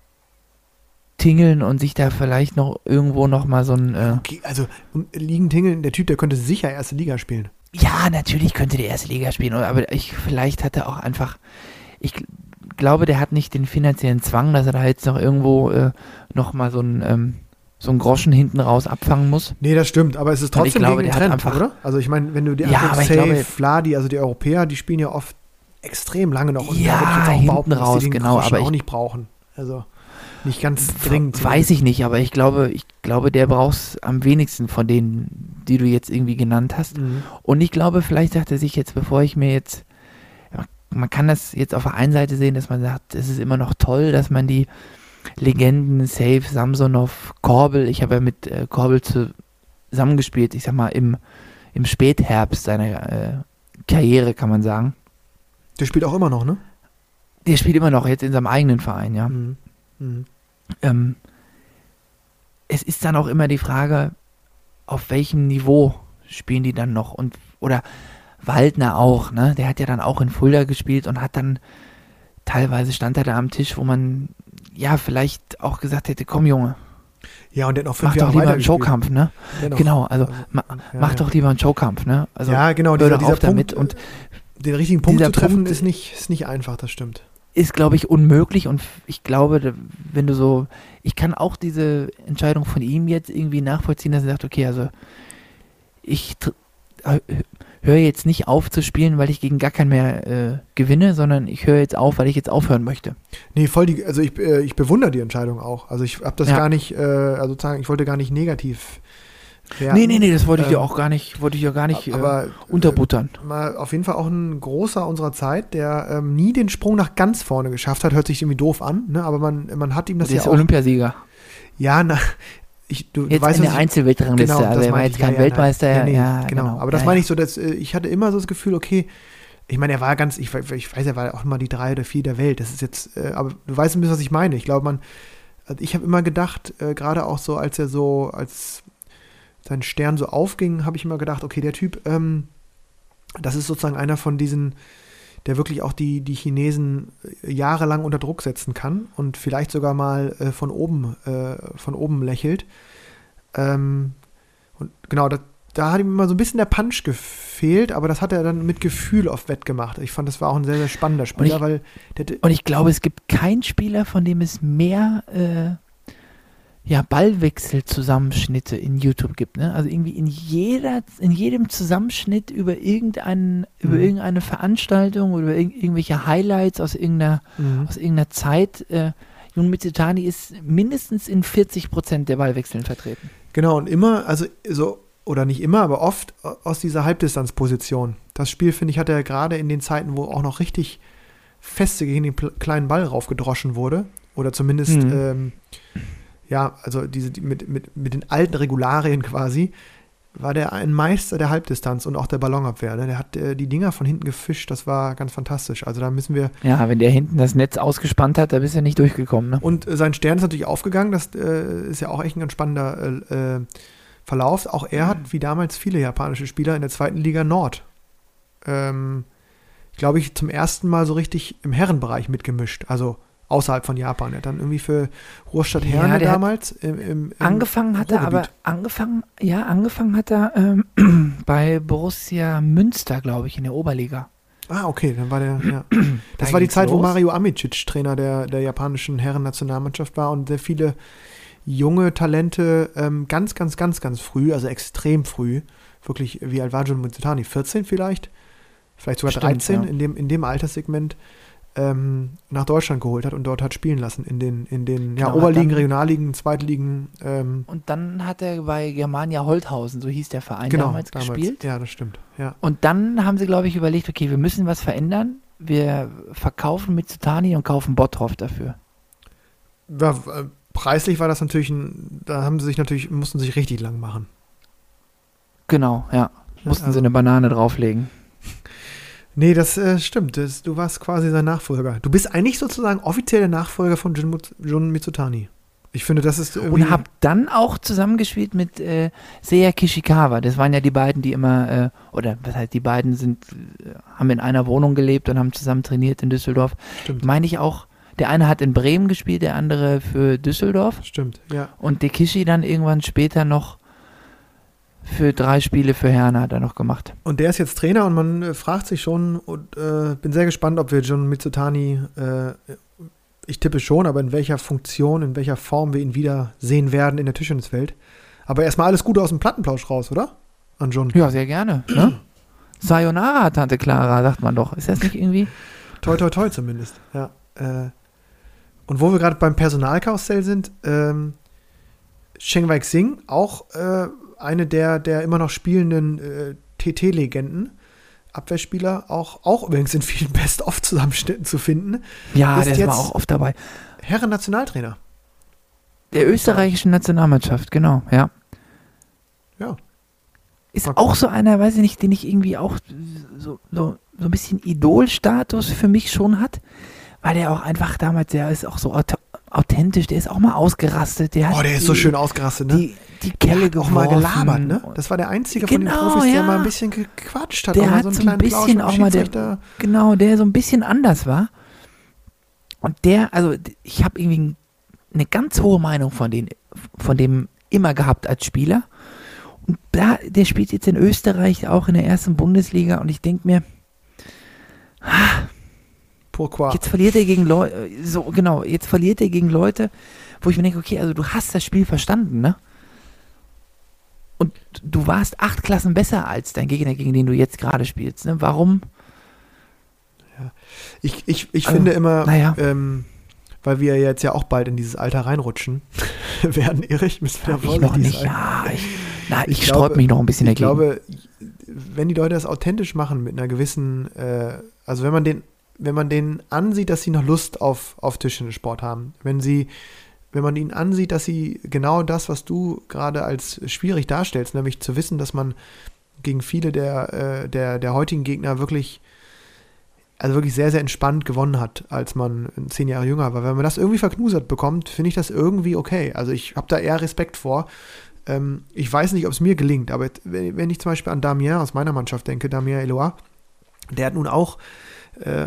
tingeln und sich da vielleicht noch irgendwo noch mal so ein äh, okay, also um, liegen tingeln, der Typ, der könnte sicher erste Liga spielen. Ja, natürlich könnte der erste Liga spielen, aber ich vielleicht hat er auch einfach ich glaube, der hat nicht den finanziellen Zwang, dass er da jetzt noch irgendwo äh, noch mal so ein ähm, so einen Groschen hinten raus abfangen muss. Nee, das stimmt, aber es ist trotzdem glaube, gegen den der hat Trend, einfach- oder? Also ich meine, wenn du die Ja, anguckst, Safe, glaube- Fladi, also die Europäer, die spielen ja oft extrem lange noch. Und Ja, da ich jetzt auch hinten dass raus, die den genau, Groschen aber auch ich- nicht brauchen. Also nicht ganz dringend. Weiß ich nicht, aber ich glaube, ich glaube, der brauchst am wenigsten von denen, die du jetzt irgendwie genannt hast. Mhm. Und ich glaube, vielleicht sagt er sich jetzt, bevor ich mir jetzt, man kann das jetzt auf der einen Seite sehen, dass man sagt, es ist immer noch toll, dass man die Legenden, Safe, Samsonov, Korbel, ich habe ja mit äh, Korbel zusammengespielt, ich sag mal, im, im Spätherbst seiner äh, Karriere, kann man sagen. Der spielt auch immer noch, ne? Der spielt immer noch jetzt in seinem eigenen Verein, ja. Mhm. Mhm. Ähm, es ist dann auch immer die Frage, auf welchem Niveau spielen die dann noch und oder Waldner auch, ne? Der hat ja dann auch in Fulda gespielt und hat dann teilweise stand er da am Tisch, wo man ja vielleicht auch gesagt hätte, komm Junge, Ja, und hat noch fünf mach Jahre doch lieber einen Showkampf, ne? Genau, also ma, ja, mach ja. doch lieber einen Showkampf, ne? Also ja, genau, dieser, dieser auf damit Punkt, und den richtigen Punkt zu treffen, Punkt- ist, nicht, ist nicht einfach, das stimmt. Ist, glaube ich, unmöglich und ich glaube, wenn du so, ich kann auch diese Entscheidung von ihm jetzt irgendwie nachvollziehen, dass er sagt, okay, also ich äh, höre jetzt nicht auf zu spielen, weil ich gegen gar keinen mehr äh, gewinne, sondern ich höre jetzt auf, weil ich jetzt aufhören möchte. Nee, voll die, also ich, äh, ich bewundere die Entscheidung auch. Also ich habe das Ja. gar nicht, äh, also sozusagen, ich wollte gar nicht negativ werden. Nee, nee, nee, das wollte ich dir Ähm, auch gar nicht, wollte ich ja gar nicht äh, aber unterbuttern. äh, mal auf jeden Fall auch ein großer unserer Zeit, der ähm, nie den Sprung nach ganz vorne geschafft hat, hört sich irgendwie doof an, ne? aber man, man hat ihm das Der ja ist auch, Olympiasieger. ja, na, (laughs) ich, du, Jetzt weißt, in der Einzelweltrangliste, Genau, also er war jetzt kein ja, ja, Weltmeister, nein. Nee, nee, ja, genau. Aber das ja, meine ja. ich so, dass äh, ich hatte immer so das Gefühl, okay, ich meine, er war ganz, ich, ich weiß, er war auch immer die drei oder vier der Welt. Das ist jetzt, äh, aber du weißt ein bisschen, was ich meine. Ich glaube, man, also ich habe immer gedacht, äh, gerade auch so, als er so, als sein Stern so aufging, habe ich immer gedacht, okay, der Typ, ähm, das ist sozusagen einer von diesen, der wirklich auch die, die Chinesen äh, jahrelang unter Druck setzen kann und vielleicht sogar mal äh, von oben, äh, von oben lächelt. Ähm, und genau, da, da hat ihm immer so ein bisschen der Punch gefehlt, aber das hat er dann mit Gefühl auf Wett gemacht. Ich fand, das war auch ein sehr, sehr spannender Spieler, ich- weil der, Und ich glaube, es gibt keinen Spieler, von dem es mehr äh, ja, Ballwechselzusammenschnitte in YouTube gibt. Ne? Also irgendwie in jeder, in jedem Zusammenschnitt über irgendeinen, über Mhm. irgendeine Veranstaltung oder über irg irgendwelche Highlights aus irgendeiner, Mhm. aus irgendeiner Zeit. Äh, Jun Mitsutani ist mindestens in 40 Prozent der Ballwechseln vertreten. Genau, und immer, also so, oder nicht immer, aber oft aus dieser Halbdistanzposition. Das Spiel, finde ich, hat er gerade in den Zeiten, wo auch noch richtig feste gegen den kleinen Ball raufgedroschen wurde. Oder zumindest, Mhm. ähm, ja, also diese, die, mit, mit, mit den alten Regularien quasi, war der ein Meister der Halbdistanz und auch der Ballonabwehr. Ne? Der hat äh, die Dinger von hinten gefischt, das war ganz fantastisch. Also da müssen wir, Ja, wenn der hinten das Netz ausgespannt hat, da bist du nicht durchgekommen. Ne? Und äh, sein Stern ist natürlich aufgegangen. Das äh, ist ja auch echt ein ganz spannender äh, äh, Verlauf. Auch er hat, wie damals viele japanische Spieler, in der zweiten Liga Nord, ähm, glaube ich, zum ersten Mal so richtig im Herrenbereich mitgemischt. Also außerhalb von Japan. Er hat dann irgendwie für Ruhrstadt Ja, Herne hat damals im, im, im Angefangen hat er aber, angefangen, ja, angefangen hat er ähm, (clears throat) bei Borussia Münster, glaube ich, in der Oberliga. Ah, okay, dann war der, ja. (clears throat) Das Da war die Zeit, wo los. Mario Amicic Trainer der, der japanischen Herrennationalmannschaft war und sehr viele junge Talente ähm, ganz, ganz, ganz, ganz früh, also extrem früh, wirklich, wie John Mitsutani? 14 vielleicht? Vielleicht sogar Stimmt, 13 ja. in, dem, in dem Alterssegment ähm, nach Deutschland geholt hat und dort hat spielen lassen in den, in den ja, Genau, hat Oberligen, dann- Regionalligen, Zweitligen. Ähm, Und dann hat er bei Germania Holthausen, so hieß der Verein, genau, damals, gespielt. Ja, das stimmt. Ja. Und dann haben sie, glaube ich, überlegt, okay, wir müssen was verändern. Wir verkaufen Mitsutani und kaufen Bottroff dafür. War, äh, preislich war das natürlich, ein, da haben sie sich natürlich, mussten sich richtig lang machen. Genau, ja. Mussten also- sie eine Banane drauflegen. Nee, das äh, stimmt. Das, du warst quasi sein Nachfolger. Du bist eigentlich sozusagen offiziell der Nachfolger von Jun, Jun Mitsutani. Ich finde, das ist. Und habe dann auch zusammengespielt mit äh, Seiya Kishikawa. Das waren ja die beiden, die immer, äh, oder was heißt, die beiden sind, äh, haben in einer Wohnung gelebt und haben zusammen trainiert in Düsseldorf. Stimmt. Meine ich auch, der eine hat in Bremen gespielt, der andere für Düsseldorf. Stimmt, ja. Und der Kishi dann irgendwann später noch für drei Spiele für Herne hat er noch gemacht. Und der ist jetzt Trainer und man äh, fragt sich schon und äh, bin sehr gespannt, ob wir Jun Mitsutani, äh, ich tippe schon, aber in welcher Funktion, in welcher Form wir ihn wieder sehen werden in der Tischtenniswelt. Aber erstmal alles Gute aus dem Plattenplausch raus, oder? An Jun. Ja, sehr gerne. Ne? (clears throat) Sayonara, Tante Clara, sagt man doch. Ist das nicht irgendwie? Toi, toi, toi zumindest. Ja. Äh, und wo wir gerade beim Personalkarussell sind, ähm, Sheng Wei Xing, auch äh, eine der, der immer noch spielenden äh, TT-Legenden, Abwehrspieler, auch, auch übrigens in vielen (laughs) Best-of-Zusammenschnitten zu finden. Ja, Ist der war auch oft dabei. Herren-Nationaltrainer. Der österreichischen Nationalmannschaft, genau, ja. Ja. Ist Mal auch so einer, weiß ich nicht, den ich irgendwie auch so, so, so ein bisschen Idolstatus für mich schon hat, weil der auch einfach damals, der ist auch so aut- authentisch, der ist auch mal ausgerastet. Der Oh, der ist so schön ausgerastet, ne? Die, die Kelle auch mal gelabert, ne? Das war der einzige von den Genau, Profis, der ja. mal ein bisschen gequatscht hat. Der hat so so ein bisschen auch mal der-. Genau, der so ein bisschen anders war. Und der, also ich habe irgendwie ein- eine ganz hohe Meinung von, den, von dem immer gehabt als Spieler. Und da, der spielt jetzt in Österreich auch in der ersten Bundesliga und ich denke mir, Pourquoi? jetzt verliert er gegen Leute, so genau, jetzt verliert er gegen Leute, wo ich mir denke, okay, also du hast das Spiel verstanden, ne? Und du warst acht Klassen besser als dein Gegner, gegen den du jetzt gerade spielst, ne? Warum? Ich, ich, ich Also, finde immer, naja. ähm, weil wir jetzt ja auch bald in dieses Alter reinrutschen (laughs) werden, Erich, müssen wir da Ich noch nicht, sein. ja. Ich, na, ich, Ich sträub glaube- mich noch ein bisschen Ich dagegen. glaube, wenn die Leute das authentisch machen mit einer gewissen, äh, also wenn man den, wenn man denen ansieht, dass sie noch Lust auf, auf Tischtennissport haben, wenn sie, wenn man ihnen ansieht, dass sie genau das, was du gerade als schwierig darstellst, nämlich zu wissen, dass man gegen viele der, äh, der, der heutigen Gegner wirklich, also wirklich sehr, sehr entspannt gewonnen hat, als man zehn Jahre jünger war. Wenn man das irgendwie verknusert bekommt, finde ich das irgendwie okay. Also ich habe da eher Respekt vor. Ähm, ich weiß nicht, ob es mir gelingt, aber wenn, ich zum Beispiel an Damien aus meiner Mannschaft denke, Damien Eloy, der hat nun auch äh,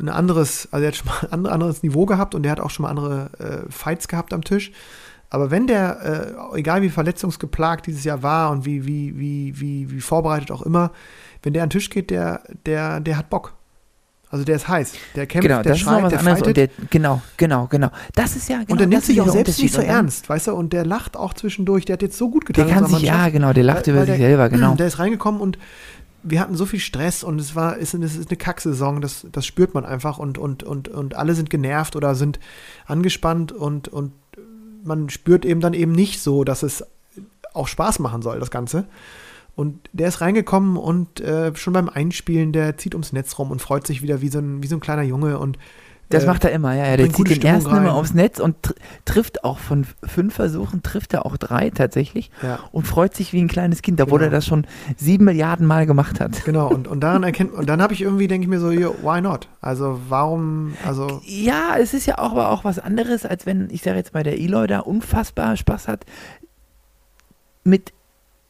ein anderes, also er hat schon mal (laughs) ein andere- anderes Niveau gehabt und der hat auch schon mal andere äh, Fights gehabt am Tisch. Aber wenn der, äh, egal wie verletzungsgeplagt dieses Jahr war und wie, wie, wie, wie, wie vorbereitet auch immer, wenn der an den Tisch geht, der, der, der hat Bock. Also der ist heiß. Der kämpft, genau, der das ist noch schreit, was der anderes. Der, genau, genau, genau. Das ist ja genau und der nimmt das sich ist auch selbst nicht so dann- ernst, weißt du? Und der lacht auch zwischendurch. Der hat jetzt so gut getan. Der kann sich, ja, genau, der lacht Weil- über weil sich der- selber, (clears throat) genau. Der ist reingekommen und wir hatten so viel Stress und es war, es ist, eine Kacksaison, das, das spürt man einfach und, und, und, und alle sind genervt oder sind angespannt und, und man spürt eben dann eben nicht so, dass es auch Spaß machen soll, das Ganze. Und der ist reingekommen und äh, schon beim Einspielen, der zieht ums Netz rum und freut sich wieder wie so ein, wie so ein kleiner Junge und Das äh, macht er immer, ja. ja. Der zieht den Stimmung ersten immer rein. aufs Netz und tr trifft auch von fünf Versuchen, trifft er auch drei tatsächlich ja. und freut sich wie ein kleines Kind, obwohl Genau. er das schon sieben Milliarden Mal gemacht hat. Genau, und, und daran (laughs) erkennt, und dann habe ich irgendwie, denke ich mir so, yo, why not? Also warum, also Ja, es ist ja auch, aber auch was anderes, als wenn, ich sage jetzt mal, der Eloy da unfassbar Spaß hat mit,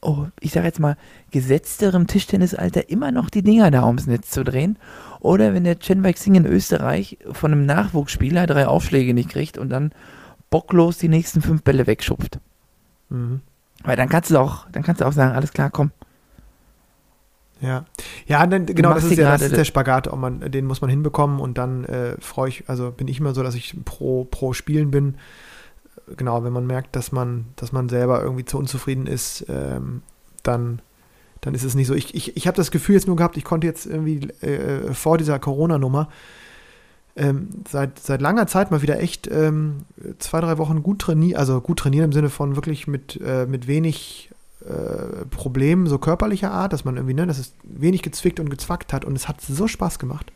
oh, ich sage jetzt mal, gesetzterem Tischtennisalter immer noch die Dinger da ums Netz zu drehen. Oder wenn der Chen Weixing in Österreich von einem Nachwuchsspieler drei Aufschläge nicht kriegt und dann bocklos die nächsten fünf Bälle wegschupft. mhm. Weil dann kannst du auch, dann kannst du auch sagen, alles klar, komm. Ja, ja, dann, genau, das ist ja das ist der Spagat, ob man, den muss man hinbekommen und dann äh, freue ich, also bin ich immer so, dass ich pro, pro Spielen bin. Genau, wenn man merkt, dass man, dass man selber irgendwie zu unzufrieden ist, ähm, dann, dann ist es nicht so. Ich, ich, ich habe das Gefühl jetzt nur gehabt, ich konnte jetzt irgendwie äh, vor dieser Corona-Nummer ähm, seit, seit langer Zeit mal wieder echt ähm, zwei, drei Wochen gut trainieren, also gut trainieren im Sinne von wirklich mit, äh, mit wenig äh, Problemen so körperlicher Art, dass man irgendwie, ne, dass es wenig gezwickt und gezwackt hat und es hat so Spaß gemacht.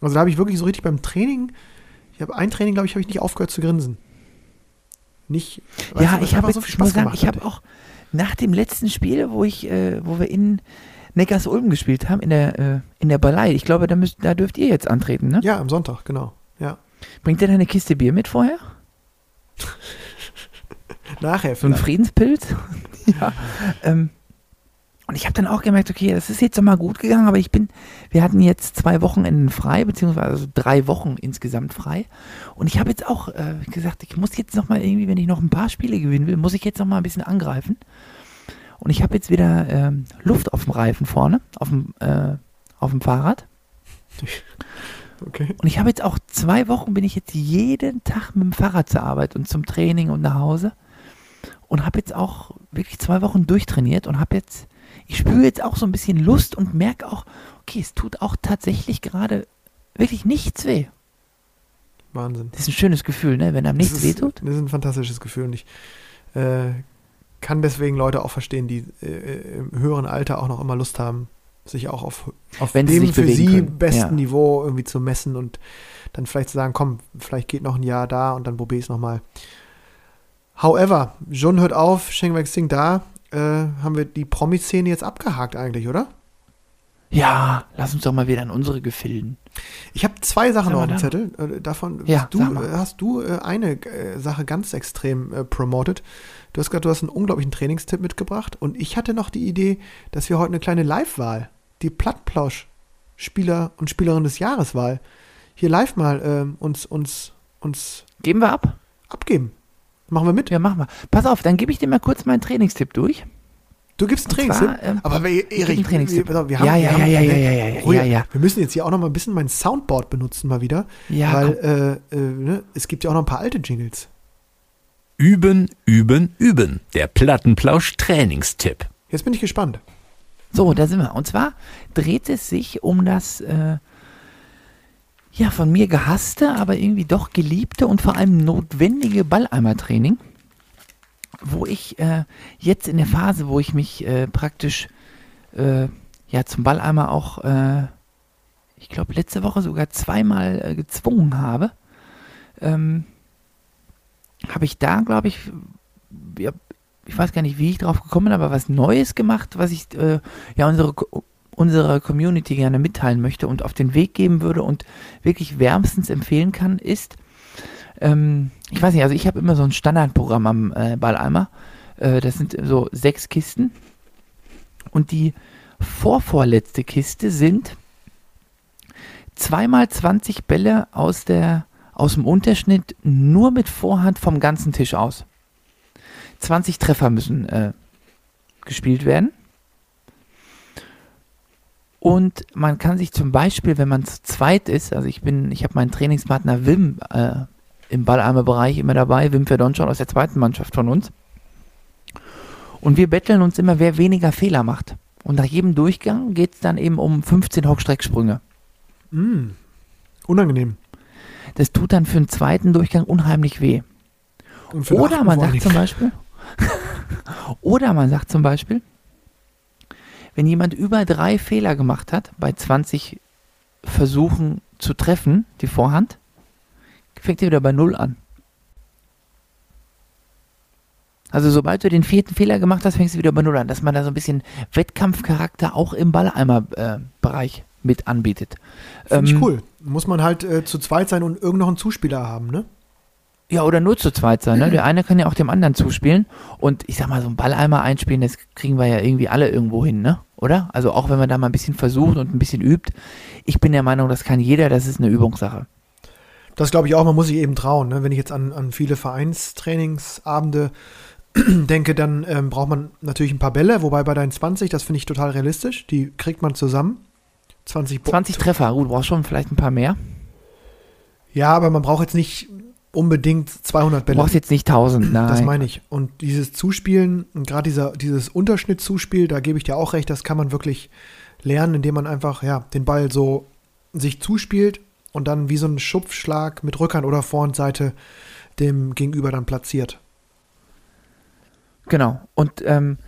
Also da habe ich wirklich so richtig beim Training, ich habe ein Training, glaube ich, habe ich nicht aufgehört zu grinsen. Nicht, ja, du, ich habe jetzt, ich muss sagen, ich habe auch nach dem letzten Spiel, wo ich, äh, wo wir in Neckars Ulm gespielt haben in der, äh, in der Ballei. Ich glaube, da, müsst, da dürft ihr jetzt antreten, ne? Ja, am Sonntag, genau. Ja. Bringt ihr da eine Kiste Bier mit vorher? (laughs) Nachher So ein vielleicht. Friedenspilz? (laughs) ja. Ähm, und ich habe dann auch gemerkt, okay, das ist jetzt nochmal gut gegangen, aber ich bin, wir hatten jetzt zwei Wochenenden frei, beziehungsweise also drei Wochen insgesamt frei. Und ich habe jetzt auch äh, gesagt, ich muss jetzt nochmal irgendwie, wenn ich noch ein paar Spiele gewinnen will, muss ich jetzt nochmal ein bisschen angreifen. Und ich habe jetzt wieder ähm, Luft auf dem Reifen vorne, auf dem, äh, auf dem Fahrrad. Okay. Und ich habe jetzt auch zwei Wochen, bin ich jetzt jeden Tag mit dem Fahrrad zur Arbeit und zum Training und nach Hause. Und habe jetzt auch wirklich zwei Wochen durchtrainiert und habe jetzt, ich spüre jetzt auch so ein bisschen Lust und merke auch, okay, es tut auch tatsächlich gerade wirklich nichts weh. Wahnsinn. Das ist ein schönes Gefühl, ne? wenn einem nichts ist, tut. Das ist ein fantastisches Gefühl und ich äh, kann deswegen Leute auch verstehen, die äh, im höheren Alter auch noch immer Lust haben, sich auch auf, auf Wenn sie dem sich für sie können, besten ja. Niveau irgendwie zu messen und dann vielleicht zu sagen, komm, vielleicht geht noch ein Jahr da und dann probier ich es nochmal. However, John hört auf, Sheng Wei Xing da, äh, haben wir die Promi-Szene jetzt abgehakt eigentlich, oder? Ja, lass uns doch mal wieder an unsere Gefilden. Ich habe zwei Sachen auf dem. Zettel. Äh, davon Ja, hast du, äh, hast du äh, eine äh, Sache ganz extrem äh, promoted. Du hast gesagt, du hast einen unglaublichen Trainingstipp mitgebracht und ich hatte noch die Idee, dass wir heute eine kleine Live-Wahl, die Plattplausch-Spieler und Spielerin des Jahres-Wahl, hier live mal ähm, uns, uns, uns Geben wir ab? abgeben. Machen wir mit? Ja, machen wir. Pass auf, dann gebe ich dir mal kurz meinen Trainingstipp durch. Du gibst einen Trainingstipp? ähm, aber Erik, einen Trainingstipp. Wir, wir haben, Ja, ja, wir haben, ja, ja, ja, ja, ja, ja, ja. Wir müssen jetzt hier auch noch mal ein bisschen mein Soundboard benutzen mal wieder, Ja, weil äh, äh, ne, es gibt ja auch noch ein paar alte Jingles. Üben, üben, üben. Der Plattenplausch-Trainingstipp. Jetzt bin ich gespannt. So, da sind wir. Und zwar dreht es sich um das, äh, ja, von mir gehasste, aber irgendwie doch geliebte und vor allem notwendige Balleimertraining, wo ich äh, jetzt in der Phase, wo ich mich äh, praktisch äh, ja zum Balleimer auch, äh, ich glaube, letzte Woche sogar zweimal äh, gezwungen habe, ähm, habe ich da, glaube ich, ja, ich weiß gar nicht, wie ich drauf gekommen bin, aber was Neues gemacht, was ich äh, ja unsere unserer Community gerne mitteilen möchte und auf den Weg geben würde und wirklich wärmstens empfehlen kann, ist, ähm, ich weiß nicht, also ich habe immer so ein Standardprogramm am äh, Balleimer. Äh, das sind so sechs Kisten. Und die vorvorletzte Kiste sind zweimal 20 Bälle aus, der, aus dem Unterschnitt nur mit Vorhand vom ganzen Tisch aus. 20 Treffer müssen äh, gespielt werden. Und man kann sich zum Beispiel, wenn man zu zweit ist, also ich bin, ich habe meinen Trainingspartner Wim äh, im Balleimer-Bereich immer dabei, Wim Verdonschon aus der zweiten Mannschaft von uns. Und wir betteln uns immer, wer weniger Fehler macht. Und nach jedem Durchgang geht es dann eben um 15 Hockstrecksprünge. Mm. Unangenehm. Das tut dann für einen zweiten Durchgang unheimlich weh. (laughs) Oder man sagt zum. Beispiel, oder man sagt zum Beispiel, wenn jemand über drei Fehler gemacht hat, bei 20 Versuchen zu treffen, die Vorhand, fängt er wieder bei Null an. Also sobald du den vierten Fehler gemacht hast, fängst du wieder bei Null an, dass man da so ein bisschen Wettkampfcharakter auch im Balleimer-Bereich mit anbietet. Finde ich Ähm, cool. Muss man halt äh, zu zweit sein und irgend noch einen Zuspieler haben, ne? Ja, oder nur zu zweit sein. Ne? Der eine kann ja auch dem anderen zuspielen. Und ich sag mal, so ein Balleimer einspielen, das kriegen wir ja irgendwie alle irgendwo hin, ne? Oder? Also auch wenn man da mal ein bisschen versucht und ein bisschen übt. Ich bin der Meinung, das kann jeder, das ist eine Übungssache. Das glaube ich auch, man muss sich eben trauen. Ne? Wenn ich jetzt an, an viele Vereinstrainingsabende (clears throat) denke, dann ähm, braucht man natürlich ein paar Bälle, wobei bei deinen 20, das finde ich total realistisch, die kriegt man zusammen. 20, Bo- 20 Treffer, gut, du brauchst schon vielleicht ein paar mehr. Ja, aber man braucht jetzt nicht unbedingt 200 Du Bälle. brauchst jetzt nicht 1000, nein. Das meine ich. Und dieses Zuspielen, gerade dieser, dieses Unterschnittzuspiel, da gebe ich dir auch recht, das kann man wirklich lernen, indem man einfach ja, den Ball so sich zuspielt und dann wie so einen Schupfschlag mit Rückhand oder Vorhandseite dem Gegenüber dann platziert. Genau. Und ähm,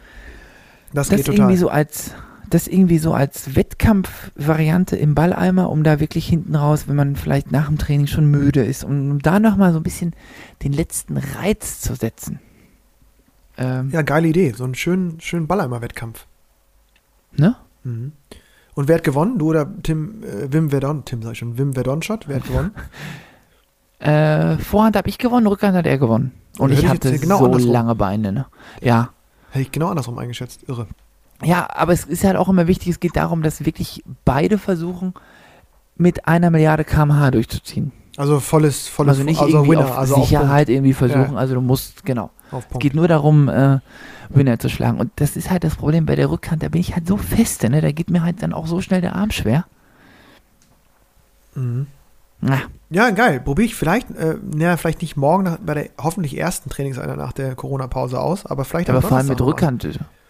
Das, das geht irgendwie so als das irgendwie so als Wettkampfvariante im Balleimer, um da wirklich hinten raus, wenn man vielleicht nach dem Training schon müde ist, um, da nochmal so ein bisschen den letzten Reiz zu setzen. Ähm, Ja, geile Idee. So einen schönen, schönen Balleimer-Wettkampf. Ne? Mhm. Und wer hat gewonnen? Du oder Tim, äh, Wim Verdon? Tim sag ich schon. Wim Verdon-Shot? Wer hat gewonnen? (laughs) Äh, Vorhand habe ich gewonnen, Rückhand hat er gewonnen. Und Hätte ich ich hatte jetzt genau so lange Beine, ne? Ja. Hätte ich genau andersrum eingeschätzt. Irre. Ja, aber es ist halt auch immer wichtig, es geht darum, dass wirklich beide versuchen, mit einer Milliarde kmh durchzuziehen. Also volles, volles, Also nicht also irgendwie Winner, auf also auf Sicherheit irgendwie versuchen, Ja. also du musst, genau. Auf Es geht nur darum, äh, Winner zu schlagen. Und das ist halt das Problem bei der Rückhand, da bin ich halt so feste, ne? Da geht mir halt dann auch so schnell der Arm schwer. Mhm. Na, Ja, geil. Probiere ich vielleicht, äh, na, vielleicht nicht morgen nach, bei der hoffentlich ersten Trainingseinheit nach der Corona-Pause aus, aber vielleicht am aber vor allem mit noch mal.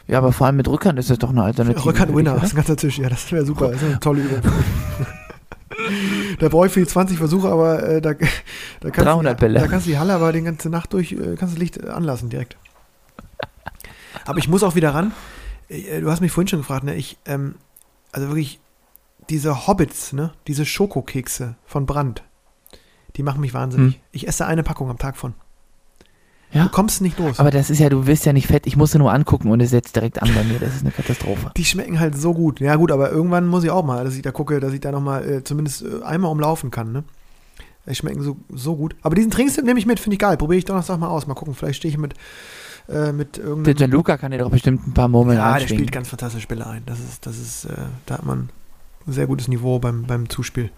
Ja, aber vor allem mit Rückhand ist das doch eine Alternative. Rückhand-Winner, das ist ein ganzer Tisch. Ja, das wäre super. Das ist eine tolle Übung. da brauche ich für die 20 Versuche, aber äh, da, da, kannst 300 du, Bälle. da kannst du die Halle aber die ganze Nacht durch, äh, kannst das Licht äh, anlassen direkt. Aber ich muss auch wieder ran. Äh, Du hast mich vorhin schon gefragt, ne? Ich, ähm, also wirklich, diese Hobbits, ne? Diese Schokokekse von Brand, die machen mich wahnsinnig. Hm. Ich esse eine Packung am Tag von. Ja. Du kommst nicht los. Aber das ist ja, du wirst ja nicht fett. Ich musste nur angucken und es setzt direkt an bei mir. Das ist eine Katastrophe. Die schmecken halt so gut. Ja gut, aber irgendwann muss ich auch mal, dass ich da gucke, dass ich da nochmal äh, zumindest äh, einmal umlaufen kann. Ne? Die schmecken so, so gut. Aber diesen Trinkstipp nehme ich mit, finde ich geil. Probiere ich Donnerstag mal aus. Mal gucken, vielleicht stehe ich mit, äh, mit Der irgendeinem... Gianluca kann dir doch bestimmt ein paar Murmeln ja, der spielt ganz fantastische Spiele ein. Das ist, das ist, äh, da hat man ein sehr gutes Niveau beim, beim Zuspiel.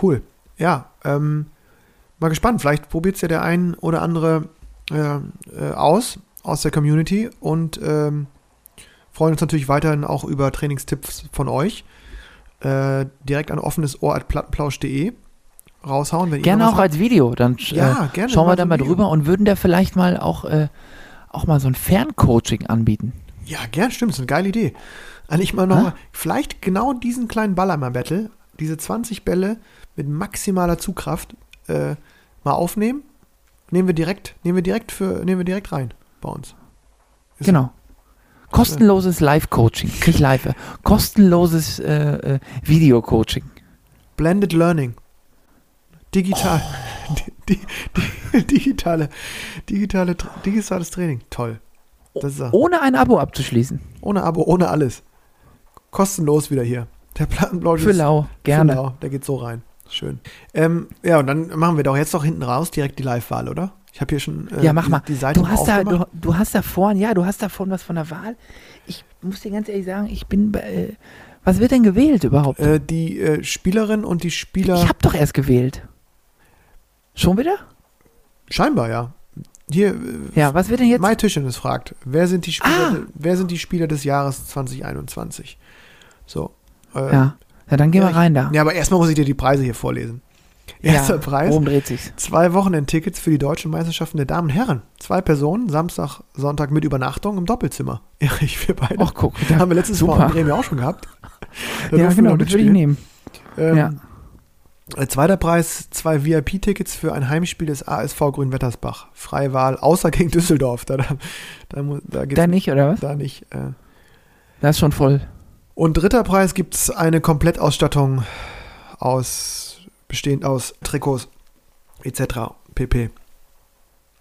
Cool. Ja, ähm, mal gespannt. Vielleicht probiert es ja der ein oder andere äh, äh, aus, aus der Community und ähm, freuen uns natürlich weiterhin auch über Trainingstipps von euch. Äh, direkt an offenes Ohr at plattenplausch.de raushauen. Wenn Gerne auch als Video. Dann ja, äh, gerne. schauen wir da mal drüber und würden da vielleicht mal auch, äh, auch mal so ein Ferncoaching anbieten. Ja, gern, stimmt, ist eine geile Idee. Eigentlich mal noch Hä? mal, vielleicht genau diesen kleinen Ballermann-Battle, diese 20 Bälle mit maximaler Zugkraft äh, mal aufnehmen. Nehmen wir direkt, nehmen wir direkt für, nehmen wir direkt rein bei uns. Ist- Genau. Kostenloses Live-Coaching. Nicht live. äh, Kostenloses äh, äh, Video-Coaching. Blended Learning. Digital. Oh. (laughs) Di, di, digitale, digitale, digitales Training. Toll. Das ist. Ohne ein Abo abzuschließen. Ohne Abo, ohne alles. Kostenlos wieder hier. Der Plattenblog Für ist lau. Gerne. Genau, der geht so rein. Schön. Ähm, ja, und dann machen wir doch jetzt doch hinten raus direkt die Live-Wahl, oder? Ich habe hier schon äh, Ja, mach die, mal. die Seite Du hast, da, du, du hast da vorhin, ja, du hast da vorhin was von der Wahl. Ich muss dir ganz ehrlich sagen, ich bin bei, äh, was wird denn gewählt überhaupt? äh, die äh, Spielerin und die Spieler. ich habe doch erst gewählt. Schon wieder? scheinbar, ja. Hier, äh, Ja, was wird denn jetzt? Mai Tischchen ist fragt, wer sind die Spieler, Ah! wer sind die Spieler des Jahres 2021? So. Äh, Ja. Ja, dann gehen ja, wir rein da. Ja, aber erstmal muss ich dir die Preise hier vorlesen. Erster ja, Preis, Worum dreht sich's? zwei Wochenendtickets für die deutschen Meisterschaften der Damen und Herren. Zwei Personen, Samstag, Sonntag mit Übernachtung im Doppelzimmer. (laughs) Erich, wir beide. Ach, guck. Da haben wir letztes Mal in Bremen auch schon gehabt. Da (laughs) Ja, genau, das würde ich nehmen. Ähm, Ja. äh, Zweiter Preis, zwei VIP-Tickets für ein Heimspiel des ASV Grünwettersbach. Freie Wahl, außer gegen Düsseldorf. Da, da, da, da Da nicht, oder was? da nicht. Äh. Das ist schon voll. Und dritter Preis gibt es eine Komplettausstattung aus, bestehend aus Trikots etc. pp.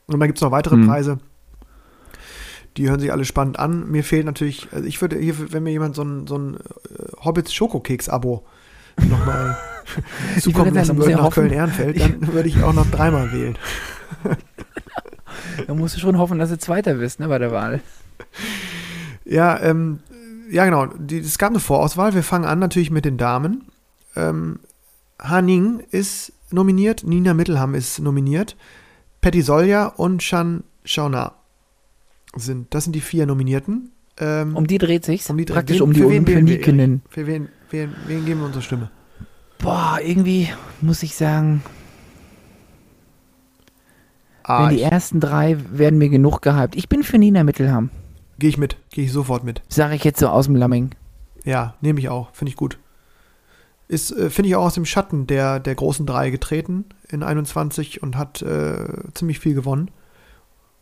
Und dann gibt es noch weitere Hm. Preise. Die hören sich alle spannend an. Mir fehlt natürlich, also ich würde hier, wenn mir jemand so ein, so ein äh, Hobbits Schokokeks-Abo nochmal (laughs) zukommen lassen würde nach Köln-Ehrenfeld, (laughs) dann würde ich auch noch dreimal wählen. Da musst du schon hoffen, dass du Zweiter wirst, ne, bei der Wahl. Ja, ähm, ja genau. Die, es gab eine Vorauswahl. Wir fangen an natürlich mit den Damen. Ähm, Haning ist nominiert, Nina Mittelham ist nominiert, Patty Solja und Shan Shauna sind. Das sind die vier Nominierten. Ähm, Um die dreht sich's. um die Praktisch um die Olympionikinnen. für wen, wen, wen geben wir unsere Stimme? Boah, irgendwie muss ich sagen, Ah, wenn die ersten drei werden mir genug gehypt. Ich bin für Nina Mittelham. Gehe ich mit. Gehe ich sofort mit. Sage ich jetzt so aus dem Lamming. Ja, nehme ich auch. Finde ich gut. Ist, äh, finde ich auch aus dem Schatten der, der großen drei getreten in 21 und hat äh, ziemlich viel gewonnen.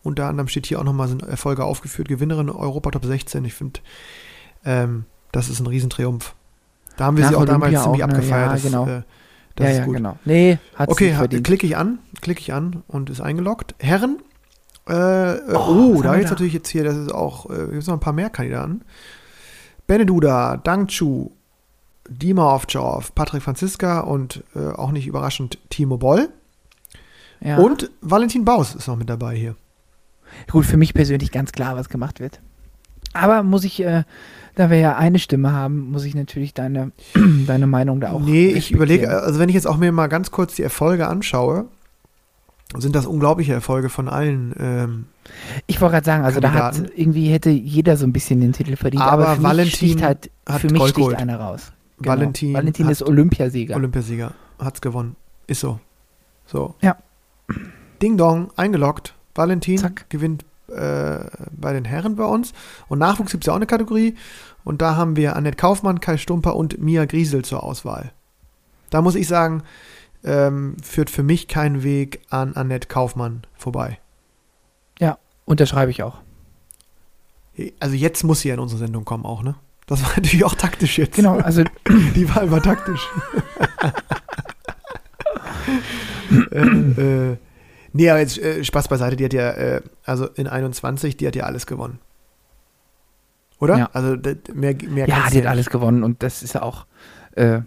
Unter anderem steht hier auch nochmal sind Erfolge aufgeführt. Gewinnerin Europa Top 16. Ich finde, ähm, das ist ein Riesentriumph. Da haben wir Nach sie auch damals Olympia ziemlich auch, ne? abgefeiert. Ja, das, genau. äh, das ja, ist ja, gut. genau. Nee, hat Okay, verdient. klicke ich an, klicke ich an und ist eingeloggt. Herren, äh, äh, Oh, oh, da jetzt da? natürlich jetzt hier, das ist auch, äh, gibt noch ein paar mehr Kandidaten. Beneduda, Dangchu, Dima Ovtcharov, Patrick Franziska und äh, auch nicht überraschend Timo Boll. Ja. Und Valentin Baus ist noch mit dabei hier. Gut, für mich persönlich ganz klar, was gemacht wird. Aber muss ich, äh, da wir ja eine Stimme haben, muss ich natürlich deine, (clears throat) deine Meinung da auch. nee, ich überlege, also wenn ich jetzt auch mir mal ganz kurz die Erfolge anschaue, sind das unglaubliche Erfolge von allen. Ähm, Ich wollte gerade sagen, also da hat Kandidaten. irgendwie hätte jeder so ein bisschen den Titel verdient. Aber, Aber für Valentin halt, hat für mich Gold sticht geholt. einer raus. Genau. Valentin Valentin ist Olympiasieger. Olympiasieger, hat's gewonnen. Ist so. So. Ja. Ding Dong, eingeloggt. Valentin Zack. gewinnt äh, bei den Herren bei uns. Und Nachwuchs gibt es ja auch eine Kategorie. Und da haben wir Annette Kaufmann, Kai Stumper und Mia Griesel zur Auswahl. Da muss ich sagen, ähm, führt für mich kein Weg an Annette Kaufmann vorbei. ja, unterschreibe ich auch. Also jetzt muss sie ja in unsere Sendung kommen auch, ne? Das war (laughs) natürlich auch taktisch jetzt. Genau, also (laughs) Die Wahl war taktisch. (laughs) äh, äh, nee, aber jetzt äh, Spaß beiseite, die hat ja, äh, also in 21, die hat ja alles gewonnen. Oder? Ja. Also mehr, mehr ja, die hat alles gewonnen und das ist ja auch, äh,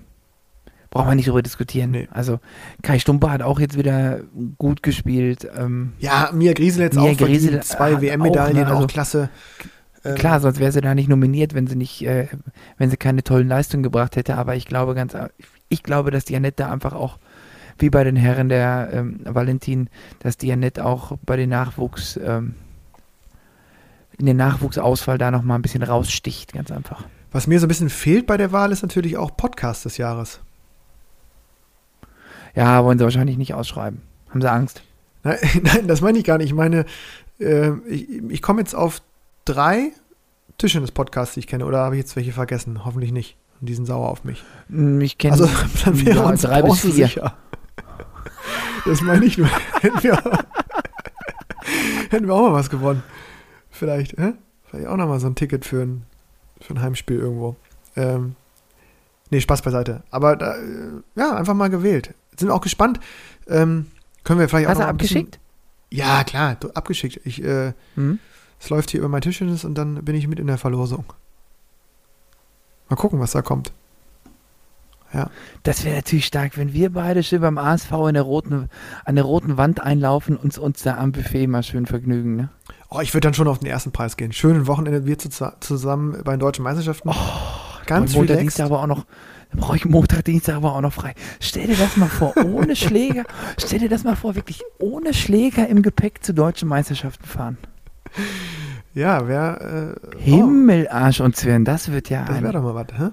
braucht man nicht darüber diskutieren. Nee. Also Kai Stumper hat auch jetzt wieder gut gespielt. Ähm, Ja, Mia Griesel jetzt Mia auch. Griesel Zwei WM-Medaillen, auch, ne, auch, also- klasse. Ähm, Klar, sonst wäre sie da nicht nominiert, wenn sie nicht, äh, wenn sie keine tollen Leistungen gebracht hätte. Aber ich glaube ganz, ich glaube, dass die Annette da einfach auch, wie bei den Herren der ähm, Valentin, dass die Annette auch bei den Nachwuchs, ähm, in der Nachwuchsauswahl da nochmal ein bisschen raussticht, ganz einfach. Was mir so ein bisschen fehlt bei der Wahl, ist natürlich auch Podcast des Jahres. Ja, wollen sie wahrscheinlich nicht ausschreiben. Haben sie Angst? Nein, (laughs) nein das meine ich gar nicht. Ich meine, äh, ich, ich komme jetzt auf drei Tischtennis-Podcasts, die ich kenne. Oder habe ich jetzt welche vergessen? Hoffentlich nicht. Und die sind sauer auf mich. Hm, Ich kenne Also (laughs) dann wäre ja, uns drei bis vier. sicher. Das meine ich nur. (laughs) hätten, wir, hätten wir auch mal was gewonnen. Vielleicht, hä? Vielleicht auch noch mal so ein Ticket für ein, für ein Heimspiel irgendwo. Ähm, nee, Spaß beiseite. Aber da, äh, ja, einfach mal gewählt. Sind auch gespannt. Ähm, können wir vielleicht Hast auch noch ein bisschen- abgeschickt? Ja, klar, abgeschickt. Ich, äh, Hm? es läuft hier über mein Tischtennis und dann bin ich mit in der Verlosung. Mal gucken, was da kommt. Das wäre natürlich stark, wenn wir beide schön beim ASV in der roten, an der roten Wand einlaufen und uns da am Buffet mal schön vergnügen. Ne? Oh, ich würde dann schon auf den ersten Preis gehen. Schönen Wochenende, wir zu, zusammen bei den deutschen Meisterschaften. Ganz Montag, relaxed. Dienstag aber auch noch, dann brauche ich Montag, Dienstag aber auch noch frei. Stell dir das mal vor, ohne Schläger, (laughs) stell dir das mal vor, wirklich ohne Schläger im Gepäck zu deutschen Meisterschaften fahren. Ja, wäre. Äh, oh, Himmel, Arsch und Zwirn, das wird ja das wäre doch mal was, hä?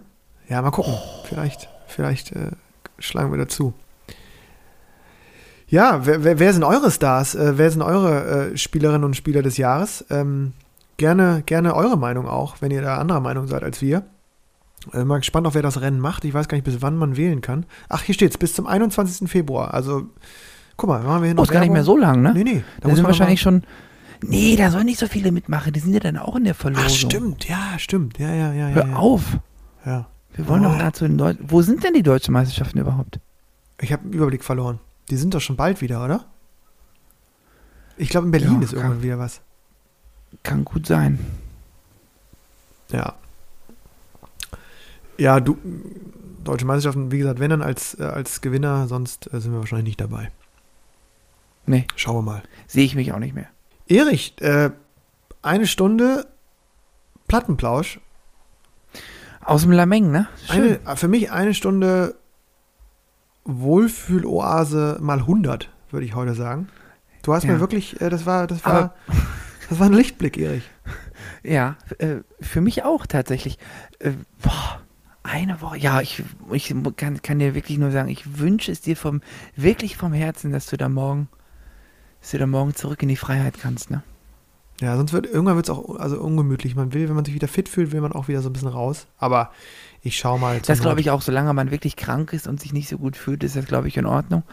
Ja, mal gucken. Vielleicht, vielleicht äh, schlagen wir dazu. Ja, wer, wer, wer sind eure Stars? Äh, wer sind eure äh, Spielerinnen und Spieler des Jahres? Ähm, gerne, gerne eure Meinung auch, wenn ihr da anderer Meinung seid als wir. Äh, mal gespannt, auf wer das Rennen macht. Ich weiß gar nicht, bis wann man wählen kann. Ach, hier steht's, bis zum 21. Februar. Also, guck mal, machen wir hier oh, ist gar nicht mehr so lang, ne? Nee, nee. Da sind noch wahrscheinlich schon, nee, da sollen nicht so viele mitmachen, die sind ja dann auch in der Verlosung. Ach, stimmt, ja, stimmt. Ja, ja, ja. ja, Hör ja. auf, Ja. wir wollen doch Oh. dazu in Deutschland, wo sind denn die deutschen Meisterschaften überhaupt? Ich habe einen Überblick verloren. Die sind doch schon bald wieder, oder? Ich glaube, in Berlin Ja, ist irgendwann wieder was. Kann gut sein. Ja. Ja, du, Deutsche Meisterschaften, wie gesagt, wenn dann als, äh, als Gewinner, sonst äh, sind wir wahrscheinlich nicht dabei. Nee, Schauen wir mal. sehe ich mich auch nicht mehr. Erich, äh, eine Stunde Plattenplausch. Aus dem Lameng, ne? Schön. Eine, für mich eine Stunde Wohlfühloase mal 100, würde ich heute sagen. Du hast Ja. mir wirklich, äh, das war, das war, Aber- das war ein Lichtblick, Erich. (laughs) Ja, äh, für mich auch tatsächlich. Äh, boah, eine Woche. Ja, ich, ich kann, kann dir wirklich nur sagen, ich wünsche es dir vom, wirklich vom Herzen, dass du da morgen, dass du da morgen zurück in die Freiheit kannst, ne? Ja, sonst wird irgendwann wird es auch also ungemütlich. Man will, wenn man sich wieder fit fühlt, will man auch wieder so ein bisschen raus. Aber ich schau mal. Das glaube ich auch, solange man wirklich krank ist und sich nicht so gut fühlt, ist das, glaube ich, in Ordnung.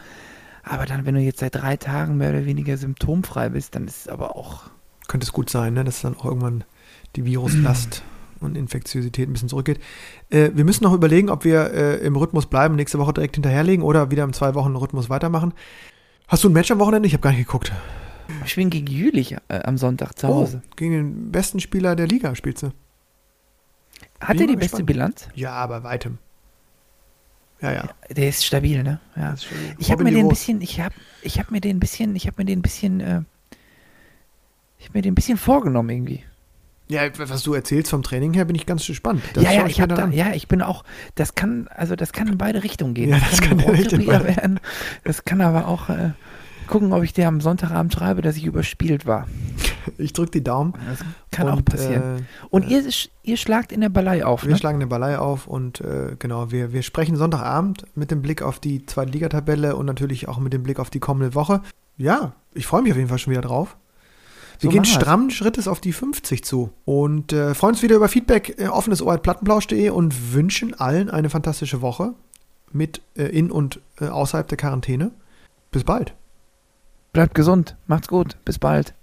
Aber dann, wenn du jetzt seit drei Tagen mehr oder weniger symptomfrei bist, dann ist es aber auch. Könnte es gut sein, ne, dass dann auch irgendwann die Viruslast (clears throat) und Infektiosität ein bisschen zurückgeht. Äh, wir müssen noch überlegen, ob wir äh, im Rhythmus bleiben, nächste Woche direkt hinterherlegen oder wieder im zwei Wochen Rhythmus weitermachen. Hast du ein Match am Wochenende? Ich habe gar nicht geguckt. Wir spielen gegen Jülich äh, am Sonntag zu Oh, Hause. gegen den besten Spieler der Liga spielst du. hat er die beste gespannt. Bilanz? Ja, aber weitem. Ja, ja. Der ist stabil, ne? Ja. Stabil. Ich habe mir den ein Niveau. bisschen, ich habe ich hab mir den ein bisschen, ich habe mir den ein bisschen, äh, ich habe mir den ein bisschen vorgenommen irgendwie. Ja, was du erzählst vom Training her, bin ich ganz gespannt. Das ja, ja, ich dann da, ja, ich bin auch, das kann, also das kann in beide Richtungen gehen. Ja, das kann ein echt in werden. Das kann aber auch äh, gucken, ob ich dir am Sonntagabend schreibe, dass ich überspielt war. Ich drücke die Daumen. Das kann und, auch passieren. Äh, Und ihr, ihr schlagt in der Ballei auf, wir ne? schlagen eine Ballei auf und äh, genau, wir, wir sprechen Sonntagabend mit dem Blick auf die zweite Ligatabelle und natürlich auch mit dem Blick auf die kommende Woche. Ja, ich freue mich auf jeden Fall schon wieder drauf. Wir So gehen strammen Schrittes auf die 50 zu und äh, freuen uns wieder über Feedback, äh, offenes Ohr at plattenplausch.de und wünschen allen eine fantastische Woche mit äh, in und äh, außerhalb der Quarantäne. Bis bald. Bleibt gesund, macht's gut, bis bald.